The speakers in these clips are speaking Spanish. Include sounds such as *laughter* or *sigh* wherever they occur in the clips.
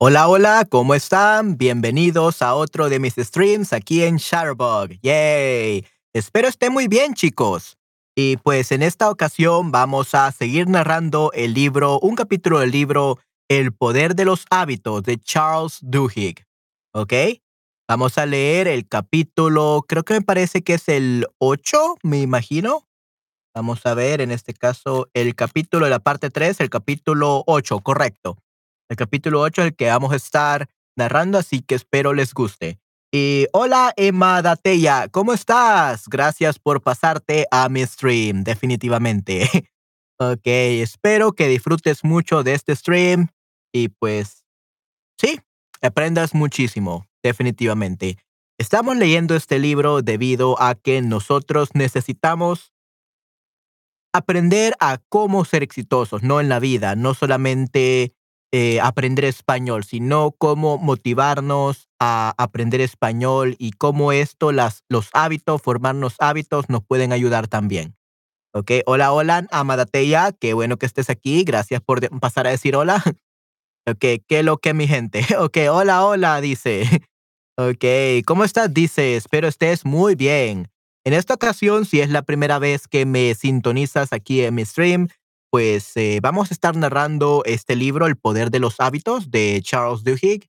Hola, hola, ¿cómo están? Bienvenidos a otro de mis streams aquí en Shutterbug. ¡Yay! Espero estén muy bien, chicos. Y pues en esta ocasión vamos a seguir narrando el libro, un capítulo del libro El poder de los hábitos de Charles Duhigg. ¿Ok? Vamos a leer el capítulo, creo que me parece que es el 8, me imagino. Vamos a ver, en este caso, el capítulo de la parte 3, el capítulo 8, correcto. El capítulo 8 es el que vamos a estar narrando, así que espero les guste. Y hola Emma Dateya, ¿cómo estás? Gracias por pasarte a mi stream, definitivamente. *laughs* ok, espero que disfrutes mucho de este stream y pues sí, aprendas muchísimo, definitivamente. Estamos leyendo este libro debido a que nosotros necesitamos aprender a cómo ser exitosos, no en la vida, no solamente eh, aprender español, sino cómo motivarnos a aprender español y cómo esto, las, los hábitos, formarnos hábitos, nos pueden ayudar también. Ok, hola, hola, Amadateya, qué bueno que estés aquí, gracias por pasar a decir hola. *laughs* Ok, qué lo que mi gente. *laughs* Ok, hola, hola, dice. *laughs* Ok, ¿cómo estás? Dice, espero estés muy bien. En esta ocasión, si es la primera vez que me sintonizas aquí en mi stream, pues eh, vamos a estar narrando este libro, El poder de los hábitos, de Charles Duhigg.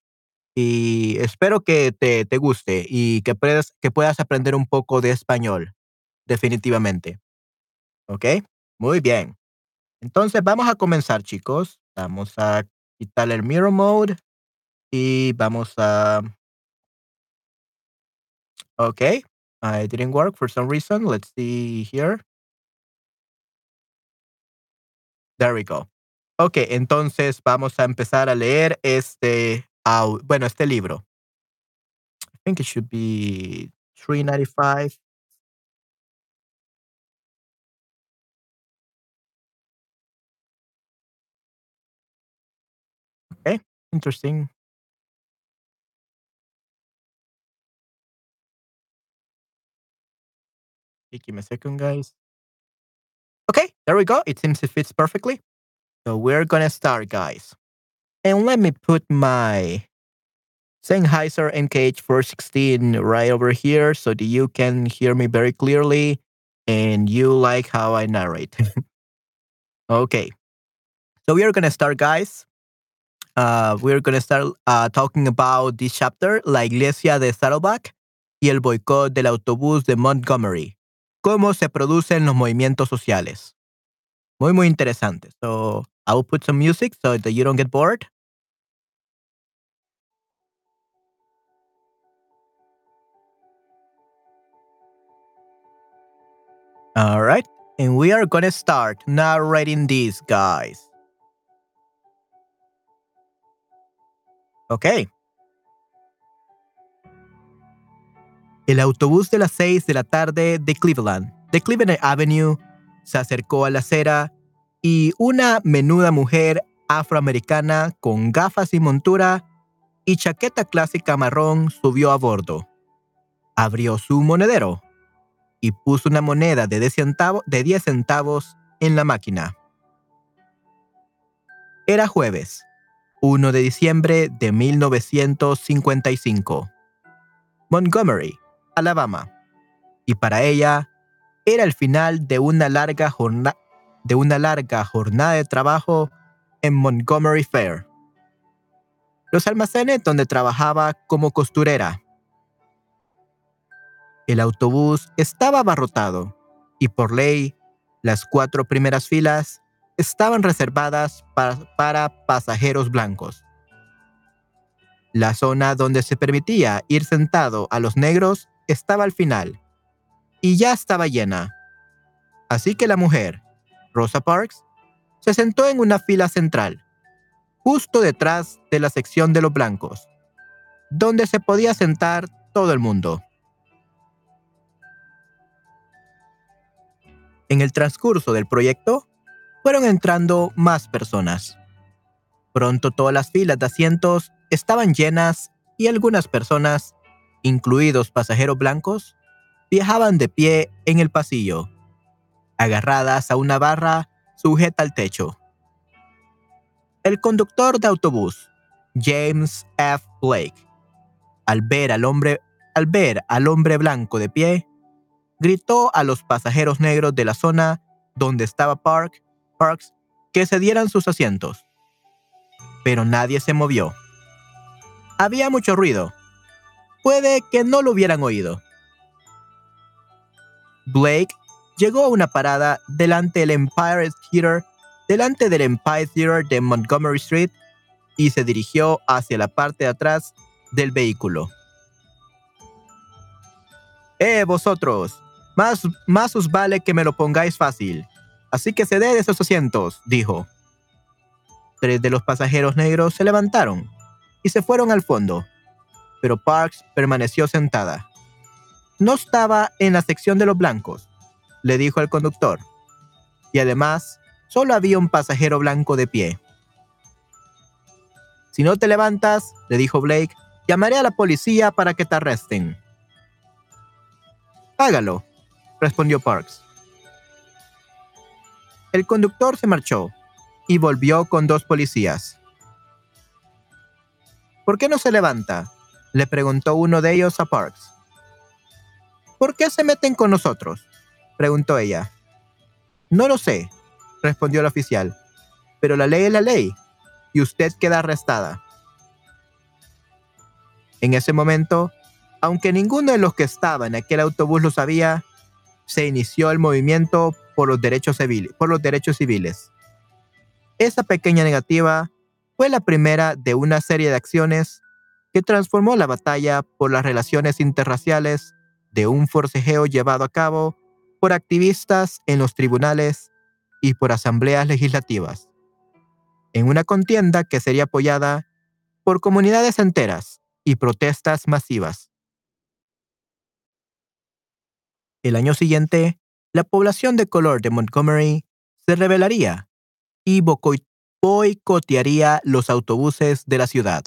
Y espero que te, te guste y que puedas, que puedas aprender un poco de español, definitivamente. ¿Ok? Muy bien. Entonces vamos a comenzar, chicos. Vamos a quitar el mirror mode y vamos a... Ok. It didn't work for some reason. Let's see here. There we go. Ok, entonces vamos a empezar a leer este, bueno, este libro. I think it should be 395. Okay, interesting. Give me a second, guys. There we go. It seems it fits perfectly. So we're gonna start, guys. And let me put my Sennheiser MKH 416 right over here so that you can hear me very clearly and you like how I narrate. *laughs* okay. So we are gonna start, guys. Uh, we're gonna start uh, talking about this chapter, La Iglesia de Saddleback y el boicot del autobús de Montgomery. cómo se producen los movimientos sociales. Muy, muy interesante. So I will put some music so that you don't get bored. All right. And we are going to start narrating these guys. Okay. El autobús de las seis de la tarde de Cleveland, de Cleveland Avenue, se acercó a la acera y una menuda mujer afroamericana con gafas y montura y chaqueta clásica marrón subió a bordo. Abrió su monedero y puso una moneda de 10 centavos, de 10 centavos en la máquina. Era jueves, 1 de diciembre de 1955. Montgomery, Alabama, y para ella era el final de una larga, jornada de una larga jornada de trabajo en Montgomery Fair, los almacenes donde trabajaba como costurera. El autobús estaba abarrotado y por ley las cuatro primeras filas estaban reservadas para, para pasajeros blancos. La zona donde se permitía ir sentado a los negros estaba al final y ya estaba llena. Así que la mujer, Rosa Parks, se sentó en una fila central, justo detrás de la sección de los blancos, donde se podía sentar todo el mundo. En el transcurso del proyecto, fueron entrando más personas. Pronto todas las filas de asientos estaban llenas y algunas personas incluidos pasajeros blancos, viajaban de pie en el pasillo, agarradas a una barra sujeta al techo. El conductor de autobús, James F. Blake. Al ver al hombre, al ver al hombre blanco de pie, gritó a los pasajeros negros de la zona donde estaba Park, Parks que se dieran sus asientos. Pero nadie se movió. Había mucho ruido. Puede que no lo hubieran oído. Blake llegó a una parada delante del Empire Theater, delante del Empire Theater de Montgomery Street y se dirigió hacia la parte de atrás del vehículo. ¡Eh, vosotros! Más, más os vale que me lo pongáis fácil. Así que ceded esos asientos, dijo. Tres de los pasajeros negros se levantaron y se fueron al fondo, pero Parks permaneció sentada. No estaba en la sección de los blancos, le dijo el conductor. Y además, solo había un pasajero blanco de pie. Si no te levantas, le dijo Blake, llamaré a la policía para que te arresten. Hágalo, respondió Parks. El conductor se marchó y volvió con dos policías. ¿Por qué no se levanta? le preguntó uno de ellos a Parks. ¿Por qué se meten con nosotros? preguntó ella. No lo sé, respondió el oficial, pero la ley es la ley y usted queda arrestada. En ese momento, aunque ninguno de los que estaban en aquel autobús lo sabía, se inició el movimiento por los derechos civiles. Por los derechos civiles. Esa pequeña negativa fue la primera de una serie de acciones que transformó la batalla por las relaciones interraciales de un forcejeo llevado a cabo por activistas en los tribunales y por asambleas legislativas en una contienda que sería apoyada por comunidades enteras y protestas masivas. El año siguiente, la población de color de Montgomery se rebelaría y boicotearía los autobuses de la ciudad.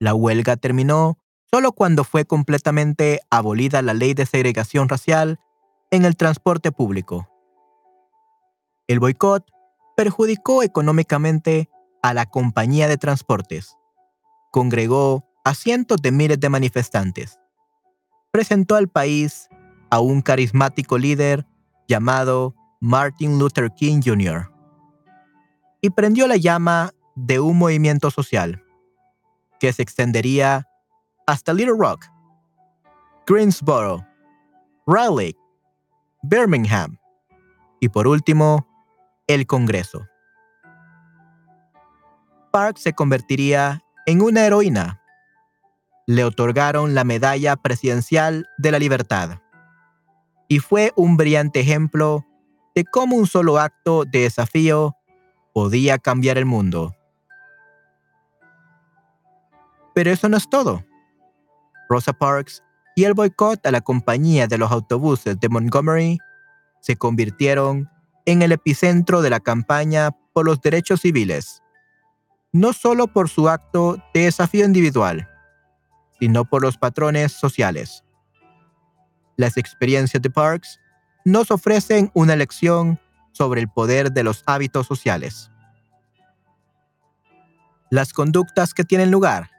La huelga terminó solo cuando fue completamente abolida la ley de segregación racial en el transporte público. El boicot perjudicó económicamente a la compañía de transportes. Congregó a cientos de miles de manifestantes. Presentó al país a un carismático líder llamado Martin Luther King Jr. y prendió la llama de un movimiento social que se extendería hasta Little Rock, Greensboro, Raleigh, Birmingham y por último el Congreso. Park se convertiría en una heroína. Le otorgaron la Medalla Presidencial de la Libertad y fue un brillante ejemplo de cómo un solo acto de desafío podía cambiar el mundo. Pero eso no es todo. Rosa Parks y el boicot a la compañía de los autobuses de Montgomery se convirtieron en el epicentro de la campaña por los derechos civiles, no solo por su acto de desafío individual, sino por los patrones sociales. Las experiencias de Parks nos ofrecen una lección sobre el poder de los hábitos sociales. Las conductas que tienen lugar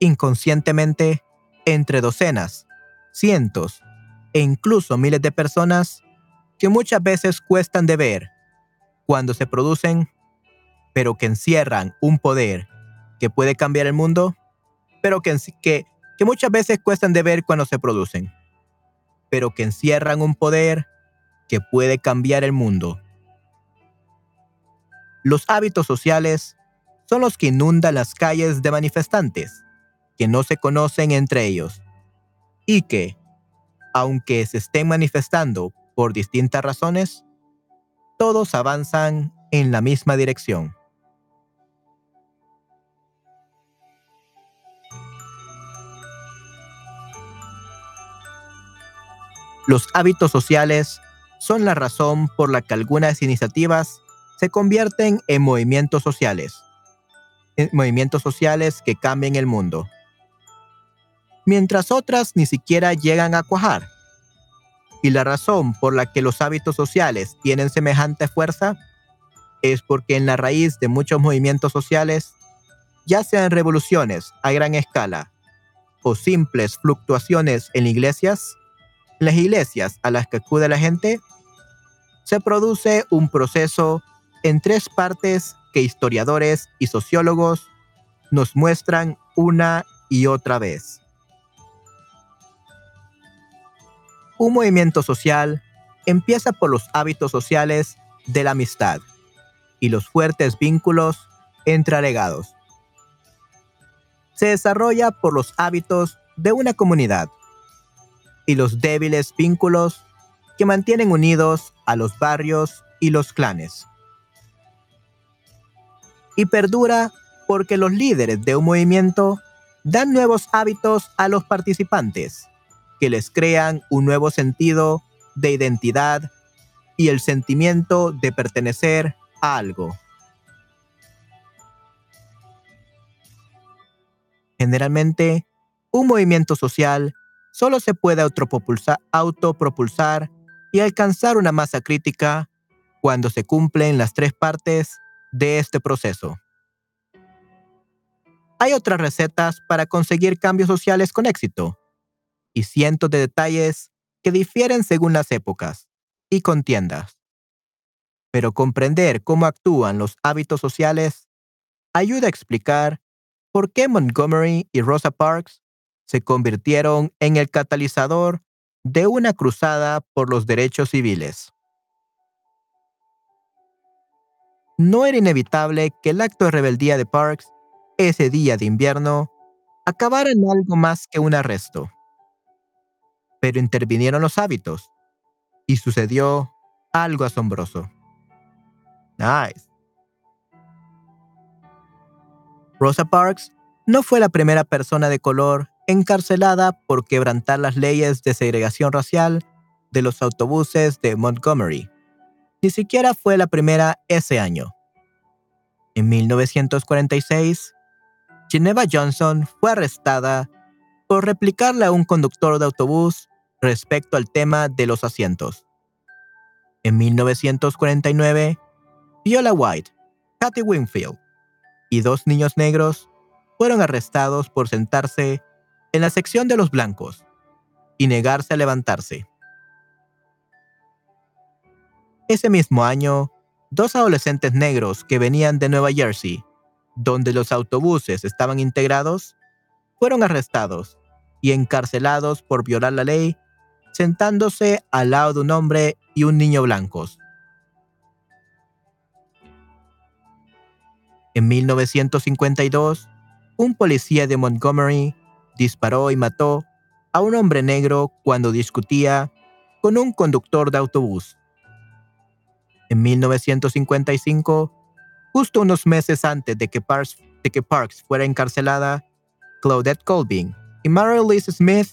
inconscientemente entre docenas, cientos e incluso miles de personas que muchas veces cuestan de ver cuando se producen, pero que encierran un poder que puede cambiar el mundo, pero que, muchas veces cuestan de ver cuando se producen, pero que encierran un poder que puede cambiar el mundo. Los hábitos sociales son los que inundan las calles de manifestantes que no se conocen entre ellos y que, aunque se estén manifestando por distintas razones, todos avanzan en la misma dirección. Los hábitos sociales son la razón por la que algunas iniciativas se convierten en movimientos sociales, en movimientos sociales que cambian el mundo, mientras otras ni siquiera llegan a cuajar. Y la razón por la que los hábitos sociales tienen semejante fuerza es porque en la raíz de muchos movimientos sociales ya sean revoluciones a gran escala o simples fluctuaciones en iglesias, las iglesias a las que acude la gente, se produce un proceso en tres partes que historiadores y sociólogos nos muestran una y otra vez. Un movimiento social empieza por los hábitos sociales de la amistad y los fuertes vínculos entre alegados. Se desarrolla por los hábitos de una comunidad y los débiles vínculos que mantienen unidos a los barrios y los clanes. Y perdura porque los líderes de un movimiento dan nuevos hábitos a los participantes, que les crean un nuevo sentido de identidad y el sentimiento de pertenecer a algo. Generalmente, un movimiento social solo se puede autopropulsar y alcanzar una masa crítica cuando se cumplen las tres partes de este proceso. Hay otras recetas para conseguir cambios sociales con éxito y cientos de detalles que difieren según las épocas y contiendas. Pero comprender cómo actúan los hábitos sociales ayuda a explicar por qué Montgomery y Rosa Parks se convirtieron en el catalizador de una cruzada por los derechos civiles. No era inevitable que el acto de rebeldía de Parks ese día de invierno acabara en algo más que un arresto. Pero intervinieron los hábitos y sucedió algo asombroso. Nice. Rosa Parks no fue la primera persona de color encarcelada por quebrantar las leyes de segregación racial de los autobuses de Montgomery. Ni siquiera fue la primera ese año. En 1946, Geneva Johnson fue arrestada por replicarle a un conductor de autobús respecto al tema de los asientos. En 1949, Viola White, Kathy Winfield y dos niños negros fueron arrestados por sentarse en la sección de los blancos y negarse a levantarse. Ese mismo año, dos adolescentes negros que venían de Nueva Jersey, donde los autobuses estaban integrados, fueron arrestados y encarcelados por violar la ley, sentándose al lado de un hombre y un niño blancos. En 1952, un policía de Montgomery disparó y mató a un hombre negro cuando discutía con un conductor de autobús. En 1955, justo unos meses antes de que Parks, fuera encarcelada, Claudette Colvin y Mary Elise Smith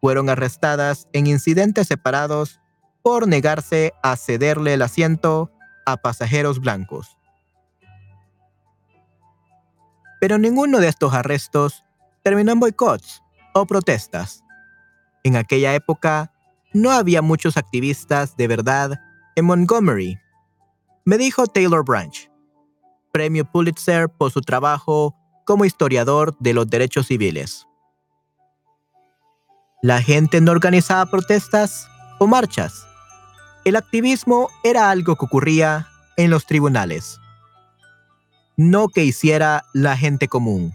fueron arrestadas en incidentes separados por negarse a cederle el asiento a pasajeros blancos pero ninguno de estos arrestos terminó en boicots o protestas. En aquella época no había muchos activistas de verdad en Montgomery, me dijo Taylor Branch, premio Pulitzer por su trabajo como historiador de los derechos civiles. La gente no organizaba protestas o marchas. El activismo era algo que ocurría en los tribunales no que hiciera la gente común.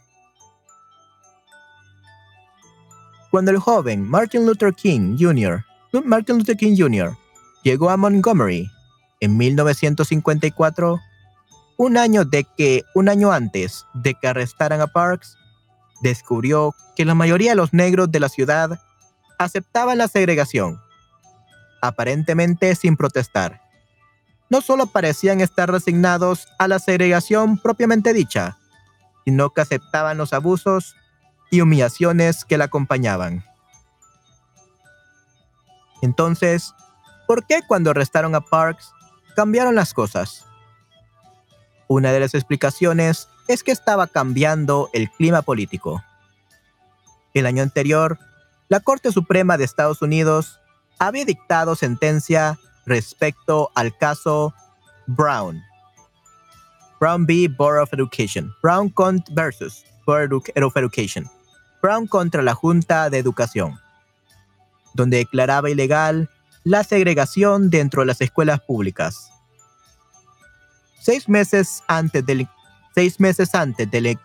Cuando el joven Martin Luther King Jr. Martin Luther King Jr. llegó a Montgomery en 1954, un año de que un año antes de que arrestaran a Parks, descubrió que la mayoría de los negros de la ciudad aceptaban la segregación, aparentemente sin protestar no solo parecían estar resignados a la segregación propiamente dicha, sino que aceptaban los abusos y humillaciones que la acompañaban. Entonces, ¿por qué cuando arrestaron a Parks cambiaron las cosas? Una de las explicaciones es que estaba cambiando el clima político. El año anterior, la Corte Suprema de Estados Unidos había dictado sentencia respecto al caso Brown. Brown v. Board of Education. Brown versus Board of Education. Brown contra la Junta de Educación, donde declaraba ilegal la segregación dentro de las escuelas públicas. Seis meses antes del, seis meses antes del,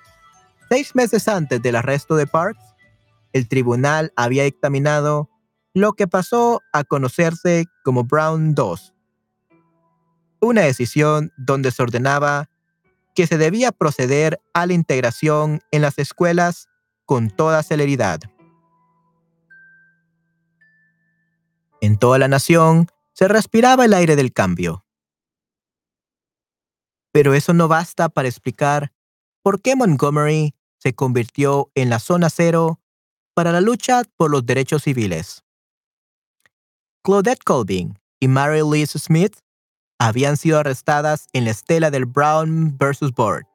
seis meses antes del arresto de Parks, el tribunal había dictaminado lo que pasó a conocerse como Brown 2, una decisión donde se ordenaba que se debía proceder a la integración en las escuelas con toda celeridad. En toda la nación se respiraba el aire del cambio. Pero eso no basta para explicar por qué Montgomery se convirtió en la zona cero para la lucha por los derechos civiles. Claudette Colvin y Mary Louise Smith habían sido arrestadas en la estela del Brown vs. Board.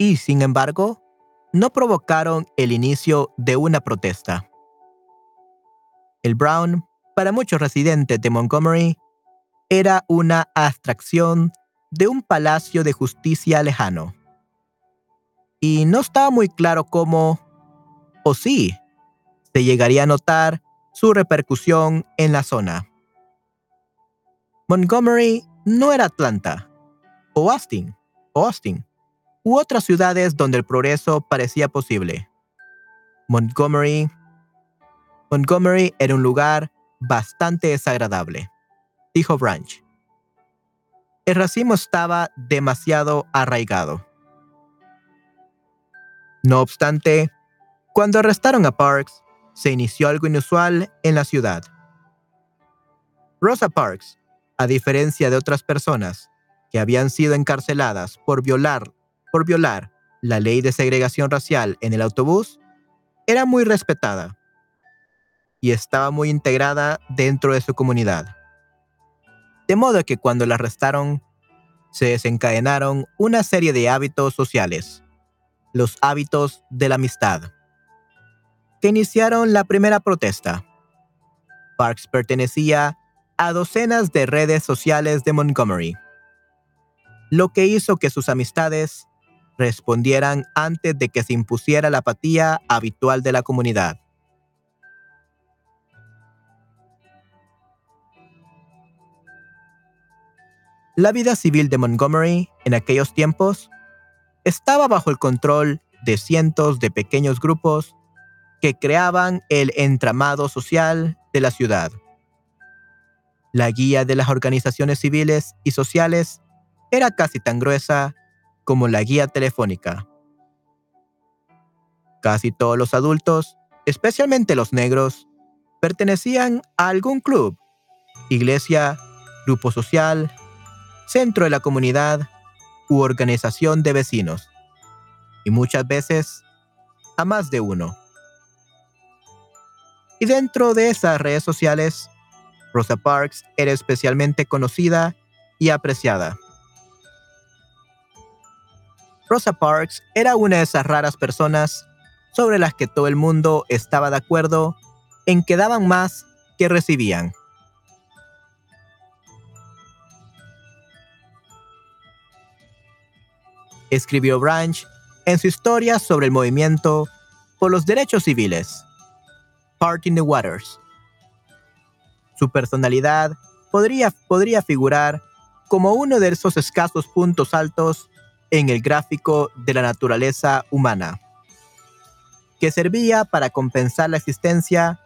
Y, sin embargo, no provocaron el inicio de una protesta. El Brown, para muchos residentes de Montgomery, era una abstracción de un palacio de justicia lejano. Y no estaba muy claro cómo, o sí, se llegaría a notar su repercusión en la zona. Montgomery no era Atlanta, o Austin, o Austin, u otras ciudades donde el progreso parecía posible. Montgomery, Montgomery era un lugar bastante desagradable, dijo Branch. El racismo estaba demasiado arraigado. No obstante, cuando arrestaron a Parks, se inició algo inusual en la ciudad. Rosa Parks a diferencia de otras personas que habían sido encarceladas por violar, por violar la ley de segregación racial en el autobús, era muy respetada y estaba muy integrada dentro de su comunidad. De modo que cuando la arrestaron, se desencadenaron una serie de hábitos sociales, los hábitos de la amistad, que iniciaron la primera protesta. Parks pertenecía a docenas de redes sociales de Montgomery, lo que hizo que sus amistades respondieran antes de que se impusiera la apatía habitual de la comunidad. La vida civil de Montgomery en aquellos tiempos estaba bajo el control de cientos de pequeños grupos que creaban el entramado social de la ciudad. La guía de las organizaciones civiles y sociales era casi tan gruesa como la guía telefónica. Casi todos los adultos, especialmente los negros, pertenecían a algún club, iglesia, grupo social, centro de la comunidad u organización de vecinos, y muchas veces a más de uno. Y dentro de esas redes sociales Rosa Parks era especialmente conocida y apreciada. Rosa Parks era una de esas raras personas sobre las que todo el mundo estaba de acuerdo en que daban más que recibían. Escribió Branch en su historia sobre el movimiento por los derechos civiles, Parting the Waters, su personalidad podría, podría figurar como uno de esos escasos puntos altos en el gráfico de la naturaleza humana, que servía para compensar la existencia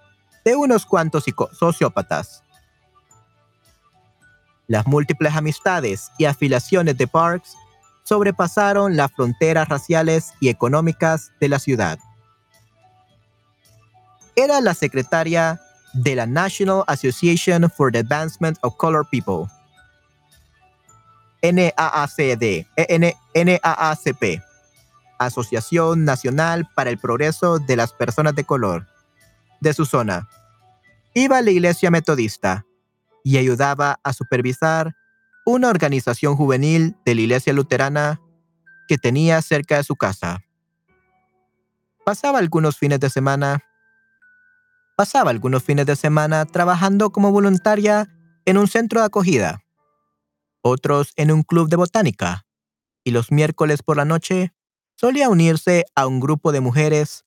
de unos cuantos sociópatas. Las múltiples amistades y afiliaciones de Parks sobrepasaron las fronteras raciales y económicas de la ciudad. Era la secretaria de la National Association for the Advancement of Color People. NAACD, e NAACP, Asociación Nacional para el Progreso de las Personas de Color, de su zona. Iba a la iglesia metodista y ayudaba a supervisar una organización juvenil de la iglesia luterana que tenía cerca de su casa. Pasaba algunos fines de semana pasaba algunos fines de semana trabajando como voluntaria en un centro de acogida, otros en un club de botánica y los miércoles por la noche solía unirse a un grupo de mujeres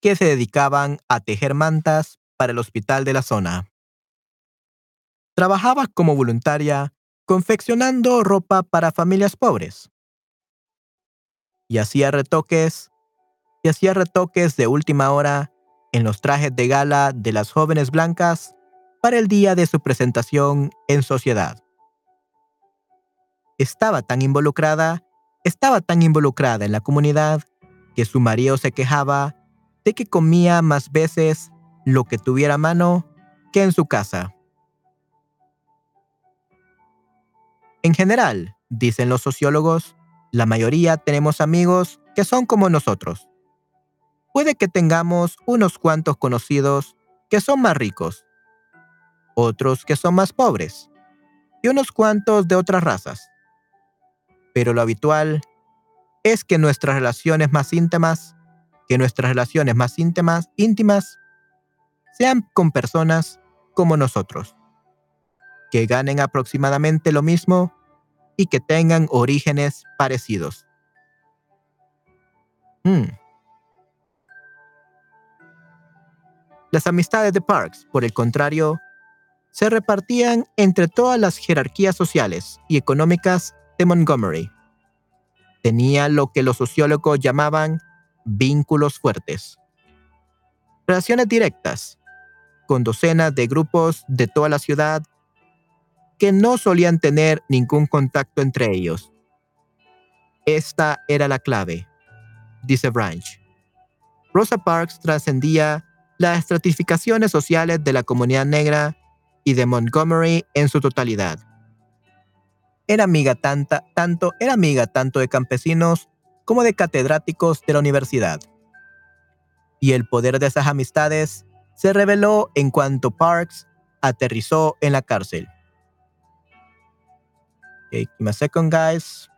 que se dedicaban a tejer mantas para el hospital de la zona. Trabajaba como voluntaria confeccionando ropa para familias pobres. Y hacía retoques, y hacía retoques de última hora en los trajes de gala de las jóvenes blancas para el día de su presentación en sociedad. Estaba tan involucrada, estaba tan involucrada en la comunidad que su marido se quejaba de que comía más veces lo que tuviera a mano que en su casa. En general, dicen los sociólogos, la mayoría tenemos amigos que son como nosotros. Puede que tengamos unos cuantos conocidos que son más ricos, otros que son más pobres, y unos cuantos de otras razas. Pero lo habitual es que nuestras relaciones más íntimas, que nuestras relaciones más íntimas, íntimas, sean con personas como nosotros, que ganen aproximadamente lo mismo y que tengan orígenes parecidos. Hmm. Las amistades de Parks, por el contrario, se repartían entre todas las jerarquías sociales y económicas de Montgomery. Tenía lo que los sociólogos llamaban vínculos fuertes. Relaciones directas, con docenas de grupos de toda la ciudad que no solían tener ningún contacto entre ellos. Esta era la clave, dice Branch. Rosa Parks trascendía las estratificaciones sociales de la comunidad negra y de Montgomery en su totalidad. Era amiga tanta, tanto, era amiga tanto de campesinos como de catedráticos de la universidad. Y el poder de esas amistades se reveló en cuanto Parks aterrizó en la cárcel. Give me a second, guys.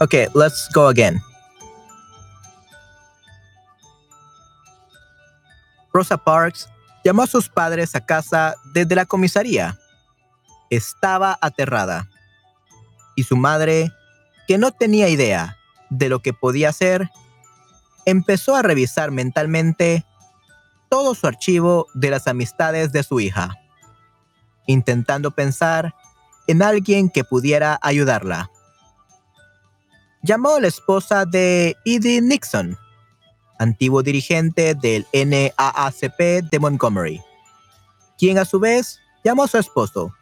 Okay, let's go again. Rosa Parks llamó a sus padres a casa desde la comisaría. Estaba aterrada. Y su madre, que no tenía idea de lo que podía hacer, empezó a revisar mentalmente todo su archivo de las amistades de su hija, intentando pensar en alguien que pudiera ayudarla llamó a la esposa de Edie Nixon, antiguo dirigente del NAACP de Montgomery, quien a su vez llamó a su esposo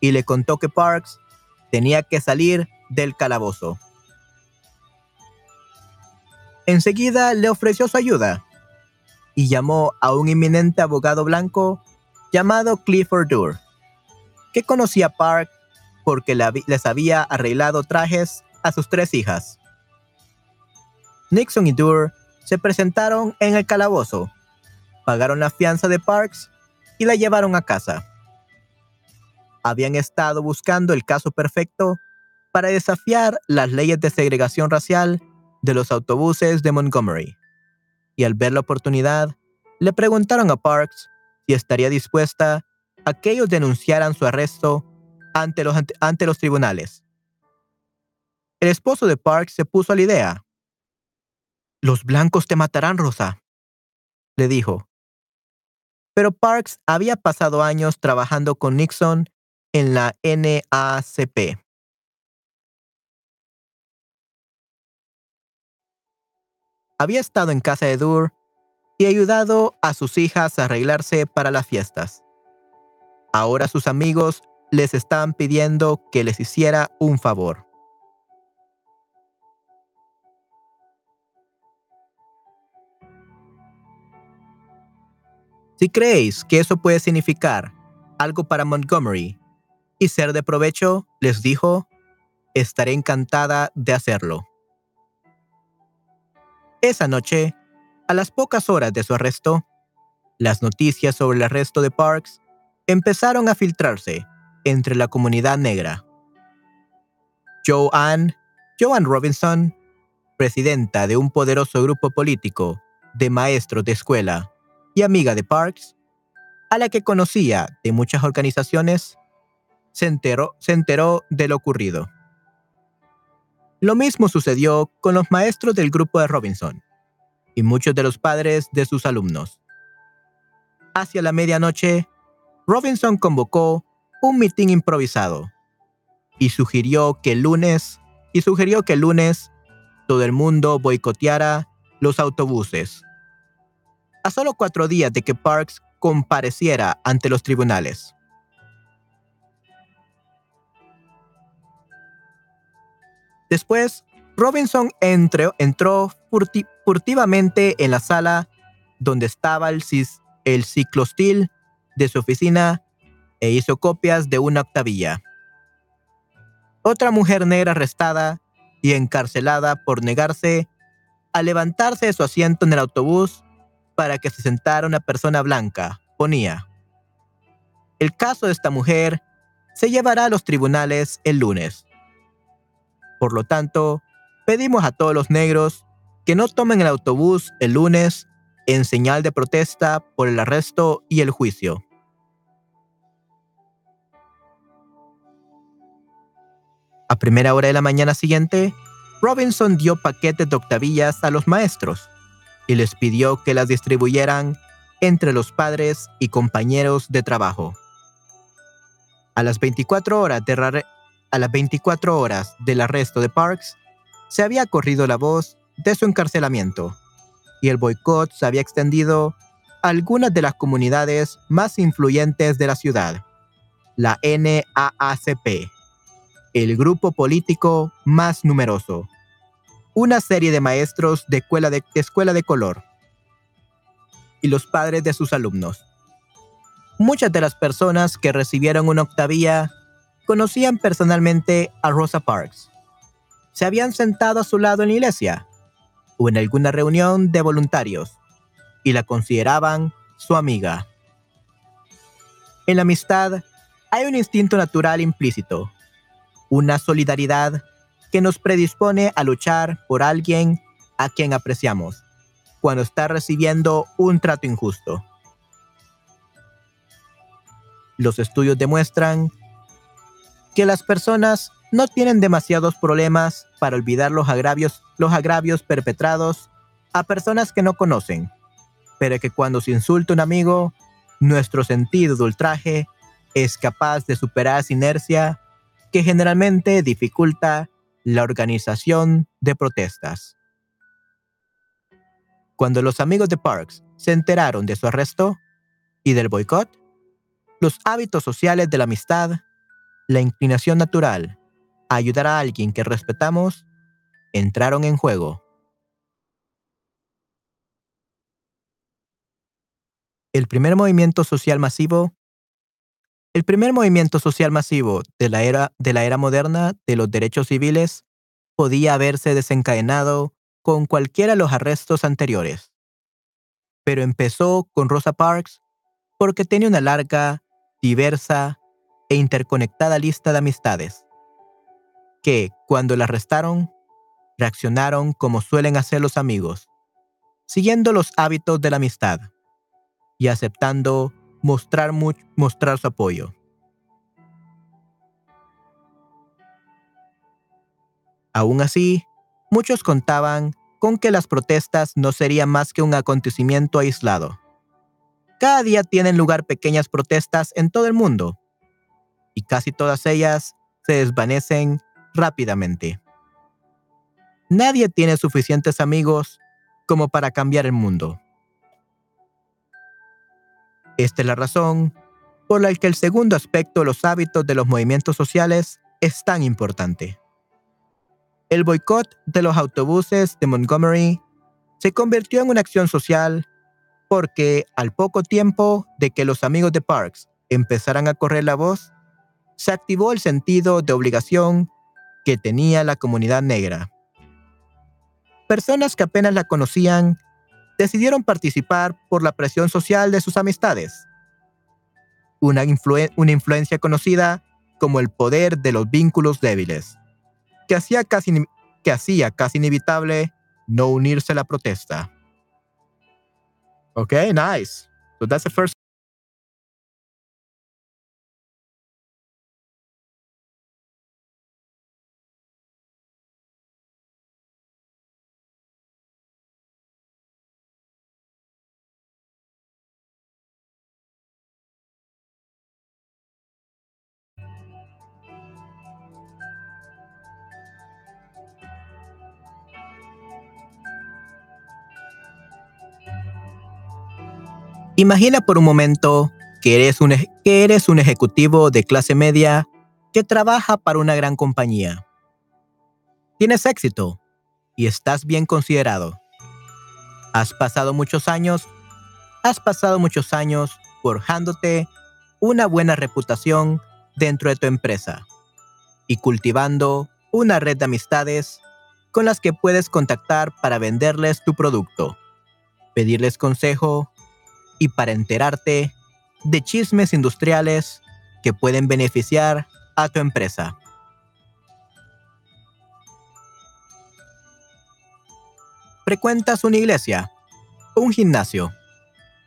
y le contó que Parks tenía que salir del calabozo. Enseguida le ofreció su ayuda y llamó a un inminente abogado blanco llamado Clifford Durr, que conocía a Park porque les había arreglado trajes a sus tres hijas. Nixon y Durr se presentaron en el calabozo, pagaron la fianza de Parks y la llevaron a casa. Habían estado buscando el caso perfecto para desafiar las leyes de segregación racial de los autobuses de Montgomery. Y al ver la oportunidad, le preguntaron a Parks si estaría dispuesta a que ellos denunciaran su arresto ante los, ante los tribunales. El esposo de Parks se puso a la idea. Los blancos te matarán, Rosa, le dijo. Pero Parks había pasado años trabajando con Nixon en la NACP. Había estado en casa de Durr y ayudado a sus hijas a arreglarse para las fiestas. Ahora sus amigos les estaban pidiendo que les hiciera un favor. Si creéis que eso puede significar algo para Montgomery y ser de provecho, les dijo, Estaré encantada de hacerlo. Esa noche, a las pocas horas de su arresto, las noticias sobre el arresto de Parks empezaron a filtrarse entre la comunidad negra. Joanne, Robinson, presidenta de un poderoso grupo político de maestros de escuela y amiga de Parks, a la que conocía de muchas organizaciones, se enteró, se enteró de lo ocurrido. Lo mismo sucedió con los maestros del grupo de Robinson y muchos de los padres de sus alumnos. Hacia la medianoche, Robinson convocó un mitin improvisado y sugirió que el lunes y sugirió que el lunes todo el mundo boicoteara los autobuses. A solo cuatro días de que Parks compareciera ante los tribunales. Después, Robinson entró, furtivamente en la sala donde estaba el, el ciclostil de su oficina e hizo copias de una octavilla. Otra mujer negra arrestada y encarcelada por negarse a levantarse de su asiento en el autobús para que se sentara una persona blanca, ponía. El caso de esta mujer se llevará a los tribunales el lunes. Por lo tanto, pedimos a todos los negros que no tomen el autobús el lunes en señal de protesta por el arresto y el juicio. A primera hora de la mañana siguiente, Robinson dio paquetes de octavillas a los maestros y les pidió que las distribuyeran entre los padres y compañeros de trabajo. A las 24 horas, de a las 24 horas del arresto de Parks, se había corrido la voz de su encarcelamiento y el boicot se había extendido a algunas de las comunidades más influyentes de la ciudad, la NAACP, el grupo político más numeroso, una serie de maestros de escuela de, escuela de color y los padres de sus alumnos. Muchas de las personas que recibieron una octavía conocían personalmente a Rosa Parks. Se habían sentado a su lado en la iglesia o en alguna reunión de voluntarios y la consideraban su amiga. En la amistad hay un instinto natural implícito, una solidaridad que nos predispone a luchar por alguien a quien apreciamos cuando está recibiendo un trato injusto. Los estudios demuestran que las personas no tienen demasiados problemas para olvidar los agravios, los agravios perpetrados a personas que no conocen, pero que cuando se insulta un amigo, nuestro sentido de ultraje es capaz de superar esa inercia que generalmente dificulta la organización de protestas. Cuando los amigos de Parks se enteraron de su arresto y del boicot, los hábitos sociales de la amistad, la inclinación natural a ayudar a alguien que respetamos, entraron en juego. El primer movimiento social masivo el primer movimiento social masivo de la era, de la era moderna de los derechos civiles podía haberse desencadenado con cualquiera de los arrestos anteriores. Pero empezó con Rosa Parks porque tenía una larga, diversa e interconectada lista de amistades, que, cuando la arrestaron, reaccionaron como suelen hacer los amigos, siguiendo los hábitos de la amistad y aceptando mostrar, mostrar su apoyo. Aún así, muchos contaban con que las protestas no serían más que un acontecimiento aislado. Cada día tienen lugar pequeñas protestas en todo el mundo, y casi todas ellas se desvanecen rápidamente. Nadie tiene suficientes amigos como para cambiar el mundo. Esta es la razón por la que el segundo aspecto de los hábitos de los movimientos sociales es tan importante. El boicot de los autobuses de Montgomery se convirtió en una acción social porque al poco tiempo de que los amigos de Parks empezaran a correr la voz, se activó el sentido de obligación que tenía la comunidad negra. Personas que apenas la conocían decidieron participar por la presión social de sus amistades. Una, influencia conocida como el poder de los vínculos débiles, que hacía casi, que hacía casi inevitable no unirse a la protesta. Okay, nice. So that's the first Imagina por un momento que eres, un, ejecutivo de clase media que trabaja para una gran compañía. Tienes éxito y estás bien considerado. Has pasado muchos años, has pasado muchos años forjándote una buena reputación dentro de tu empresa y cultivando una red de amistades con las que puedes contactar para venderles tu producto, pedirles consejo y para enterarte de chismes industriales que pueden beneficiar a tu empresa. Frecuentas una iglesia, un gimnasio,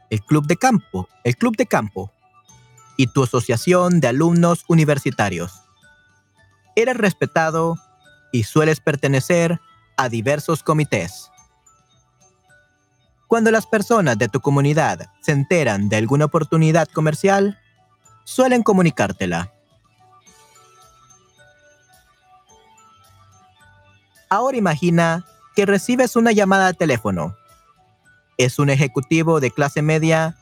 el club de campo, el club de campo y tu asociación de alumnos universitarios. Eres respetado y sueles pertenecer a diversos comités. Cuando las personas de tu comunidad se enteran de alguna oportunidad comercial, suelen comunicártela. Ahora imagina que recibes una llamada de teléfono. Es un ejecutivo de clase media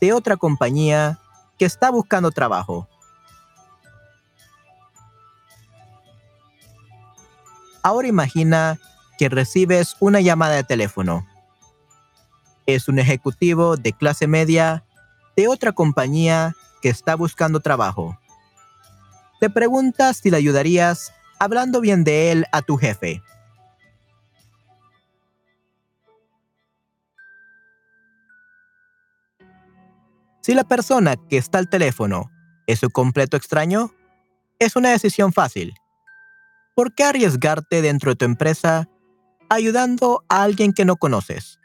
de otra compañía que está buscando trabajo. Ahora imagina que recibes una llamada de teléfono es un ejecutivo de clase media de otra compañía que está buscando trabajo. Te preguntas si le ayudarías hablando bien de él a tu jefe. Si la persona que está al teléfono es un completo extraño, es una decisión fácil. ¿Por qué arriesgarte dentro de tu empresa ayudando a alguien que no conoces?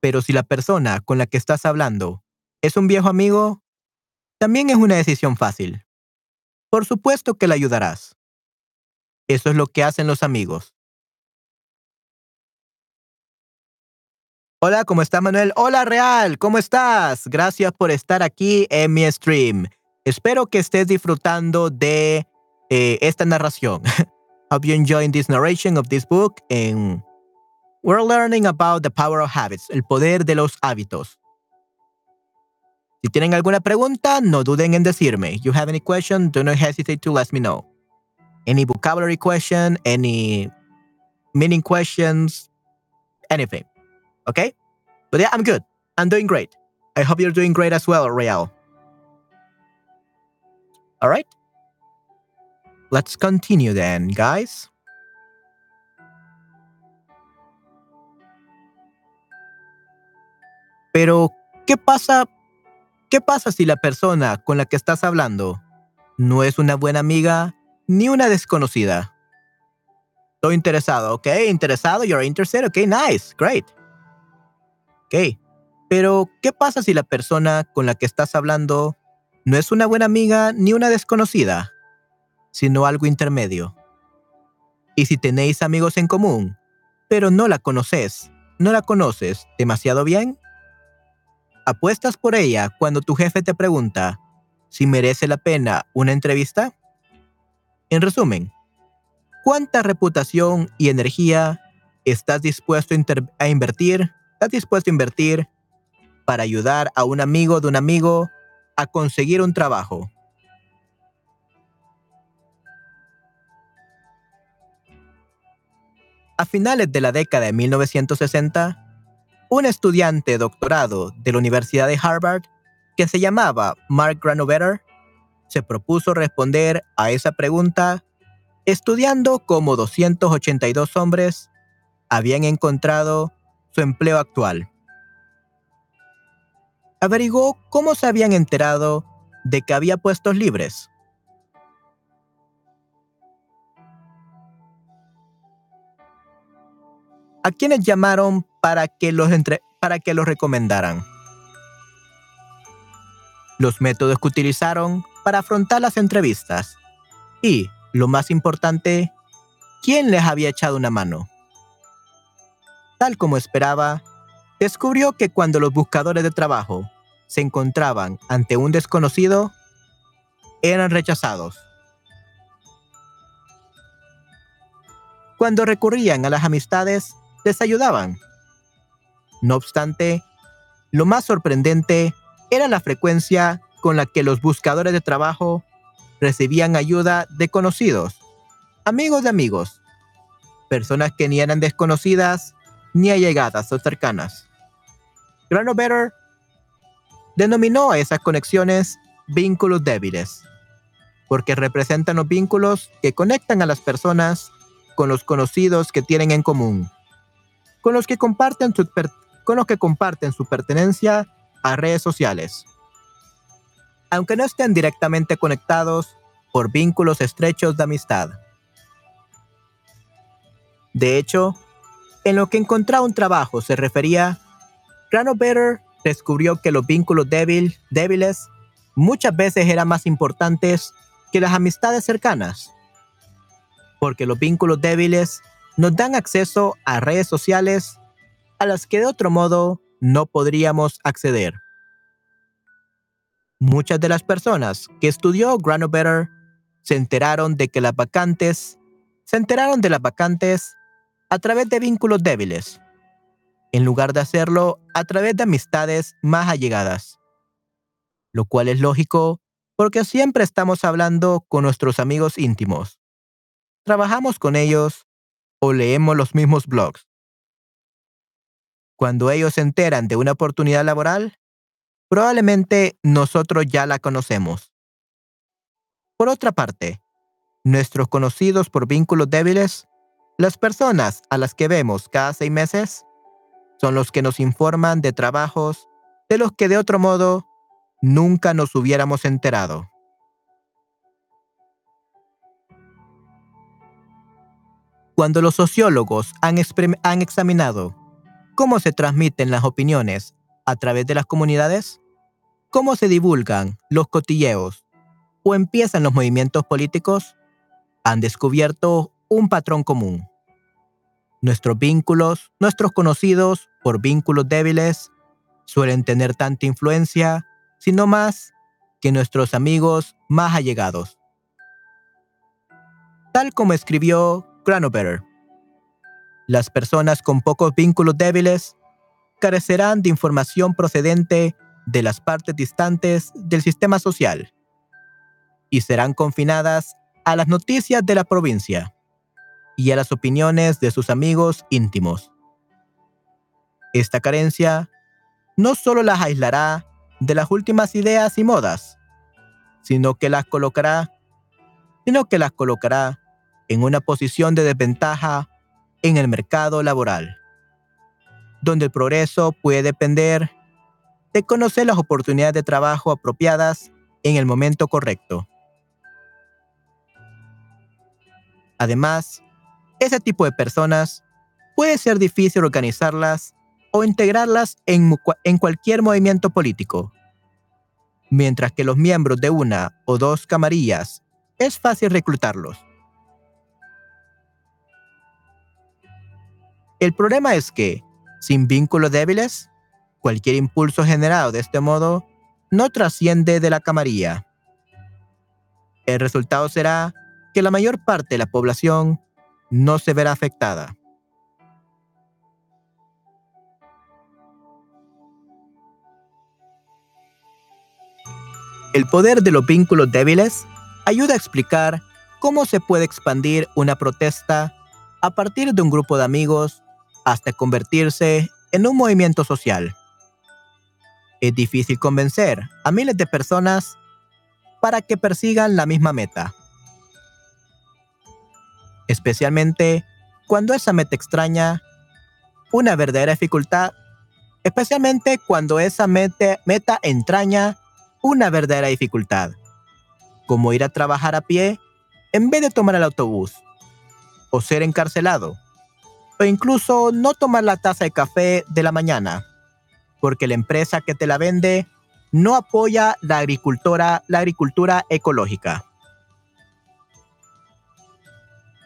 Pero si la persona con la que estás hablando es un viejo amigo, también es una decisión fácil. Por supuesto que le ayudarás. Eso es lo que hacen los amigos. Hola, ¿cómo está Manuel? Hola Real, ¿cómo estás? Gracias por estar aquí en mi stream. Espero que estés disfrutando de eh, esta narración. *laughs* Hope you enjoying this narration of this book and We're learning about the power of habits, el poder de los hábitos. Si tienen alguna pregunta, no duden en decirme. If You have any question, do not hesitate to let me know. Any vocabulary question, any meaning questions, anything. Okay? But yeah, I'm good. I'm doing great. I hope you're doing great as well, Real. All right? Let's continue then, guys. Pero, ¿qué pasa? ¿Qué pasa si la persona con la que estás hablando no es una buena amiga ni una desconocida? Estoy interesado, ¿ok? Interesado, you're interested, ok, nice, great. Ok, pero ¿qué pasa si la persona con la que estás hablando no es una buena amiga ni una desconocida, sino algo intermedio? Y si tenéis amigos en común, pero no la conoces, no la conoces demasiado bien, ¿Apuestas por ella cuando tu jefe te pregunta si merece la pena una entrevista? En resumen, ¿cuánta reputación y energía estás dispuesto a, invertir? ¿Estás dispuesto a invertir para ayudar a un amigo de un amigo a conseguir un trabajo? A finales de la década de 1960, un estudiante doctorado de la Universidad de Harvard que se llamaba Mark Granovetter se propuso responder a esa pregunta estudiando como 282 hombres habían encontrado su empleo actual. Averiguó cómo se habían enterado de que había puestos libres. A quienes llamaron para que los, para que los recomendaran. Los métodos que utilizaron para afrontar las entrevistas y, lo más importante, quién les había echado una mano. Tal como esperaba, descubrió que cuando los buscadores de trabajo se encontraban ante un desconocido, eran rechazados. Cuando recurrían a las amistades, les ayudaban. No obstante, lo más sorprendente era la frecuencia con la que los buscadores de trabajo recibían ayuda de conocidos, amigos de amigos, personas que ni eran desconocidas ni allegadas o cercanas. Granovetter denominó a esas conexiones vínculos débiles, porque representan los vínculos que conectan a las personas con los conocidos que tienen en común con los que comparten su, con los que comparten su pertenencia a redes sociales. Aunque no estén directamente conectados por vínculos estrechos de amistad. De hecho, en lo que encontrar un trabajo se refería, Granovetter descubrió que los vínculos débil, débiles muchas veces eran más importantes que las amistades cercanas, porque los vínculos débiles nos dan acceso a redes sociales a las que de otro modo no podríamos acceder. Muchas de las personas que estudió Granovetter se enteraron de que las vacantes se enteraron de las vacantes a través de vínculos débiles, en lugar de hacerlo a través de amistades más allegadas. Lo cual es lógico porque siempre estamos hablando con nuestros amigos íntimos. Trabajamos con ellos o leemos los mismos blogs. Cuando ellos se enteran de una oportunidad laboral, probablemente nosotros ya la conocemos. Por otra parte, nuestros conocidos por vínculos débiles, las personas a las que vemos cada seis meses, son los que nos informan de trabajos de los que de otro modo nunca nos hubiéramos enterado. Cuando los sociólogos han, examinado cómo se transmiten las opiniones a través de las comunidades, cómo se divulgan los cotilleos o empiezan los movimientos políticos, han descubierto un patrón común. Nuestros vínculos, nuestros conocidos por vínculos débiles, suelen tener tanta influencia, sino más, que nuestros amigos más allegados. Tal como escribió Granovetter. Las personas con pocos vínculos débiles carecerán de información procedente de las partes distantes del sistema social y serán confinadas a las noticias de la provincia y a las opiniones de sus amigos íntimos. Esta carencia no solo las aislará de las últimas ideas y modas, sino que las colocará, sino que las colocará en una posición de desventaja en el mercado laboral, donde el progreso puede depender de conocer las oportunidades de trabajo apropiadas en el momento correcto. Además, ese tipo de personas puede ser difícil organizarlas o integrarlas en, cualquier movimiento político, mientras que los miembros de una o dos camarillas es fácil reclutarlos. El problema es que, sin vínculos débiles, cualquier impulso generado de este modo no trasciende de la camarilla. El resultado será que la mayor parte de la población no se verá afectada. El poder de los vínculos débiles ayuda a explicar cómo se puede expandir una protesta a partir de un grupo de amigos hasta convertirse en un movimiento social. Es difícil convencer a miles de personas para que persigan la misma meta. especialmente cuando esa meta extraña una verdadera dificultad, especialmente cuando esa meta, entraña una verdadera dificultad, como ir a trabajar a pie en vez de tomar el autobús, o ser encarcelado, o incluso no tomar la taza de café de la mañana, porque la empresa que te la vende no apoya la agricultura, la agricultura ecológica.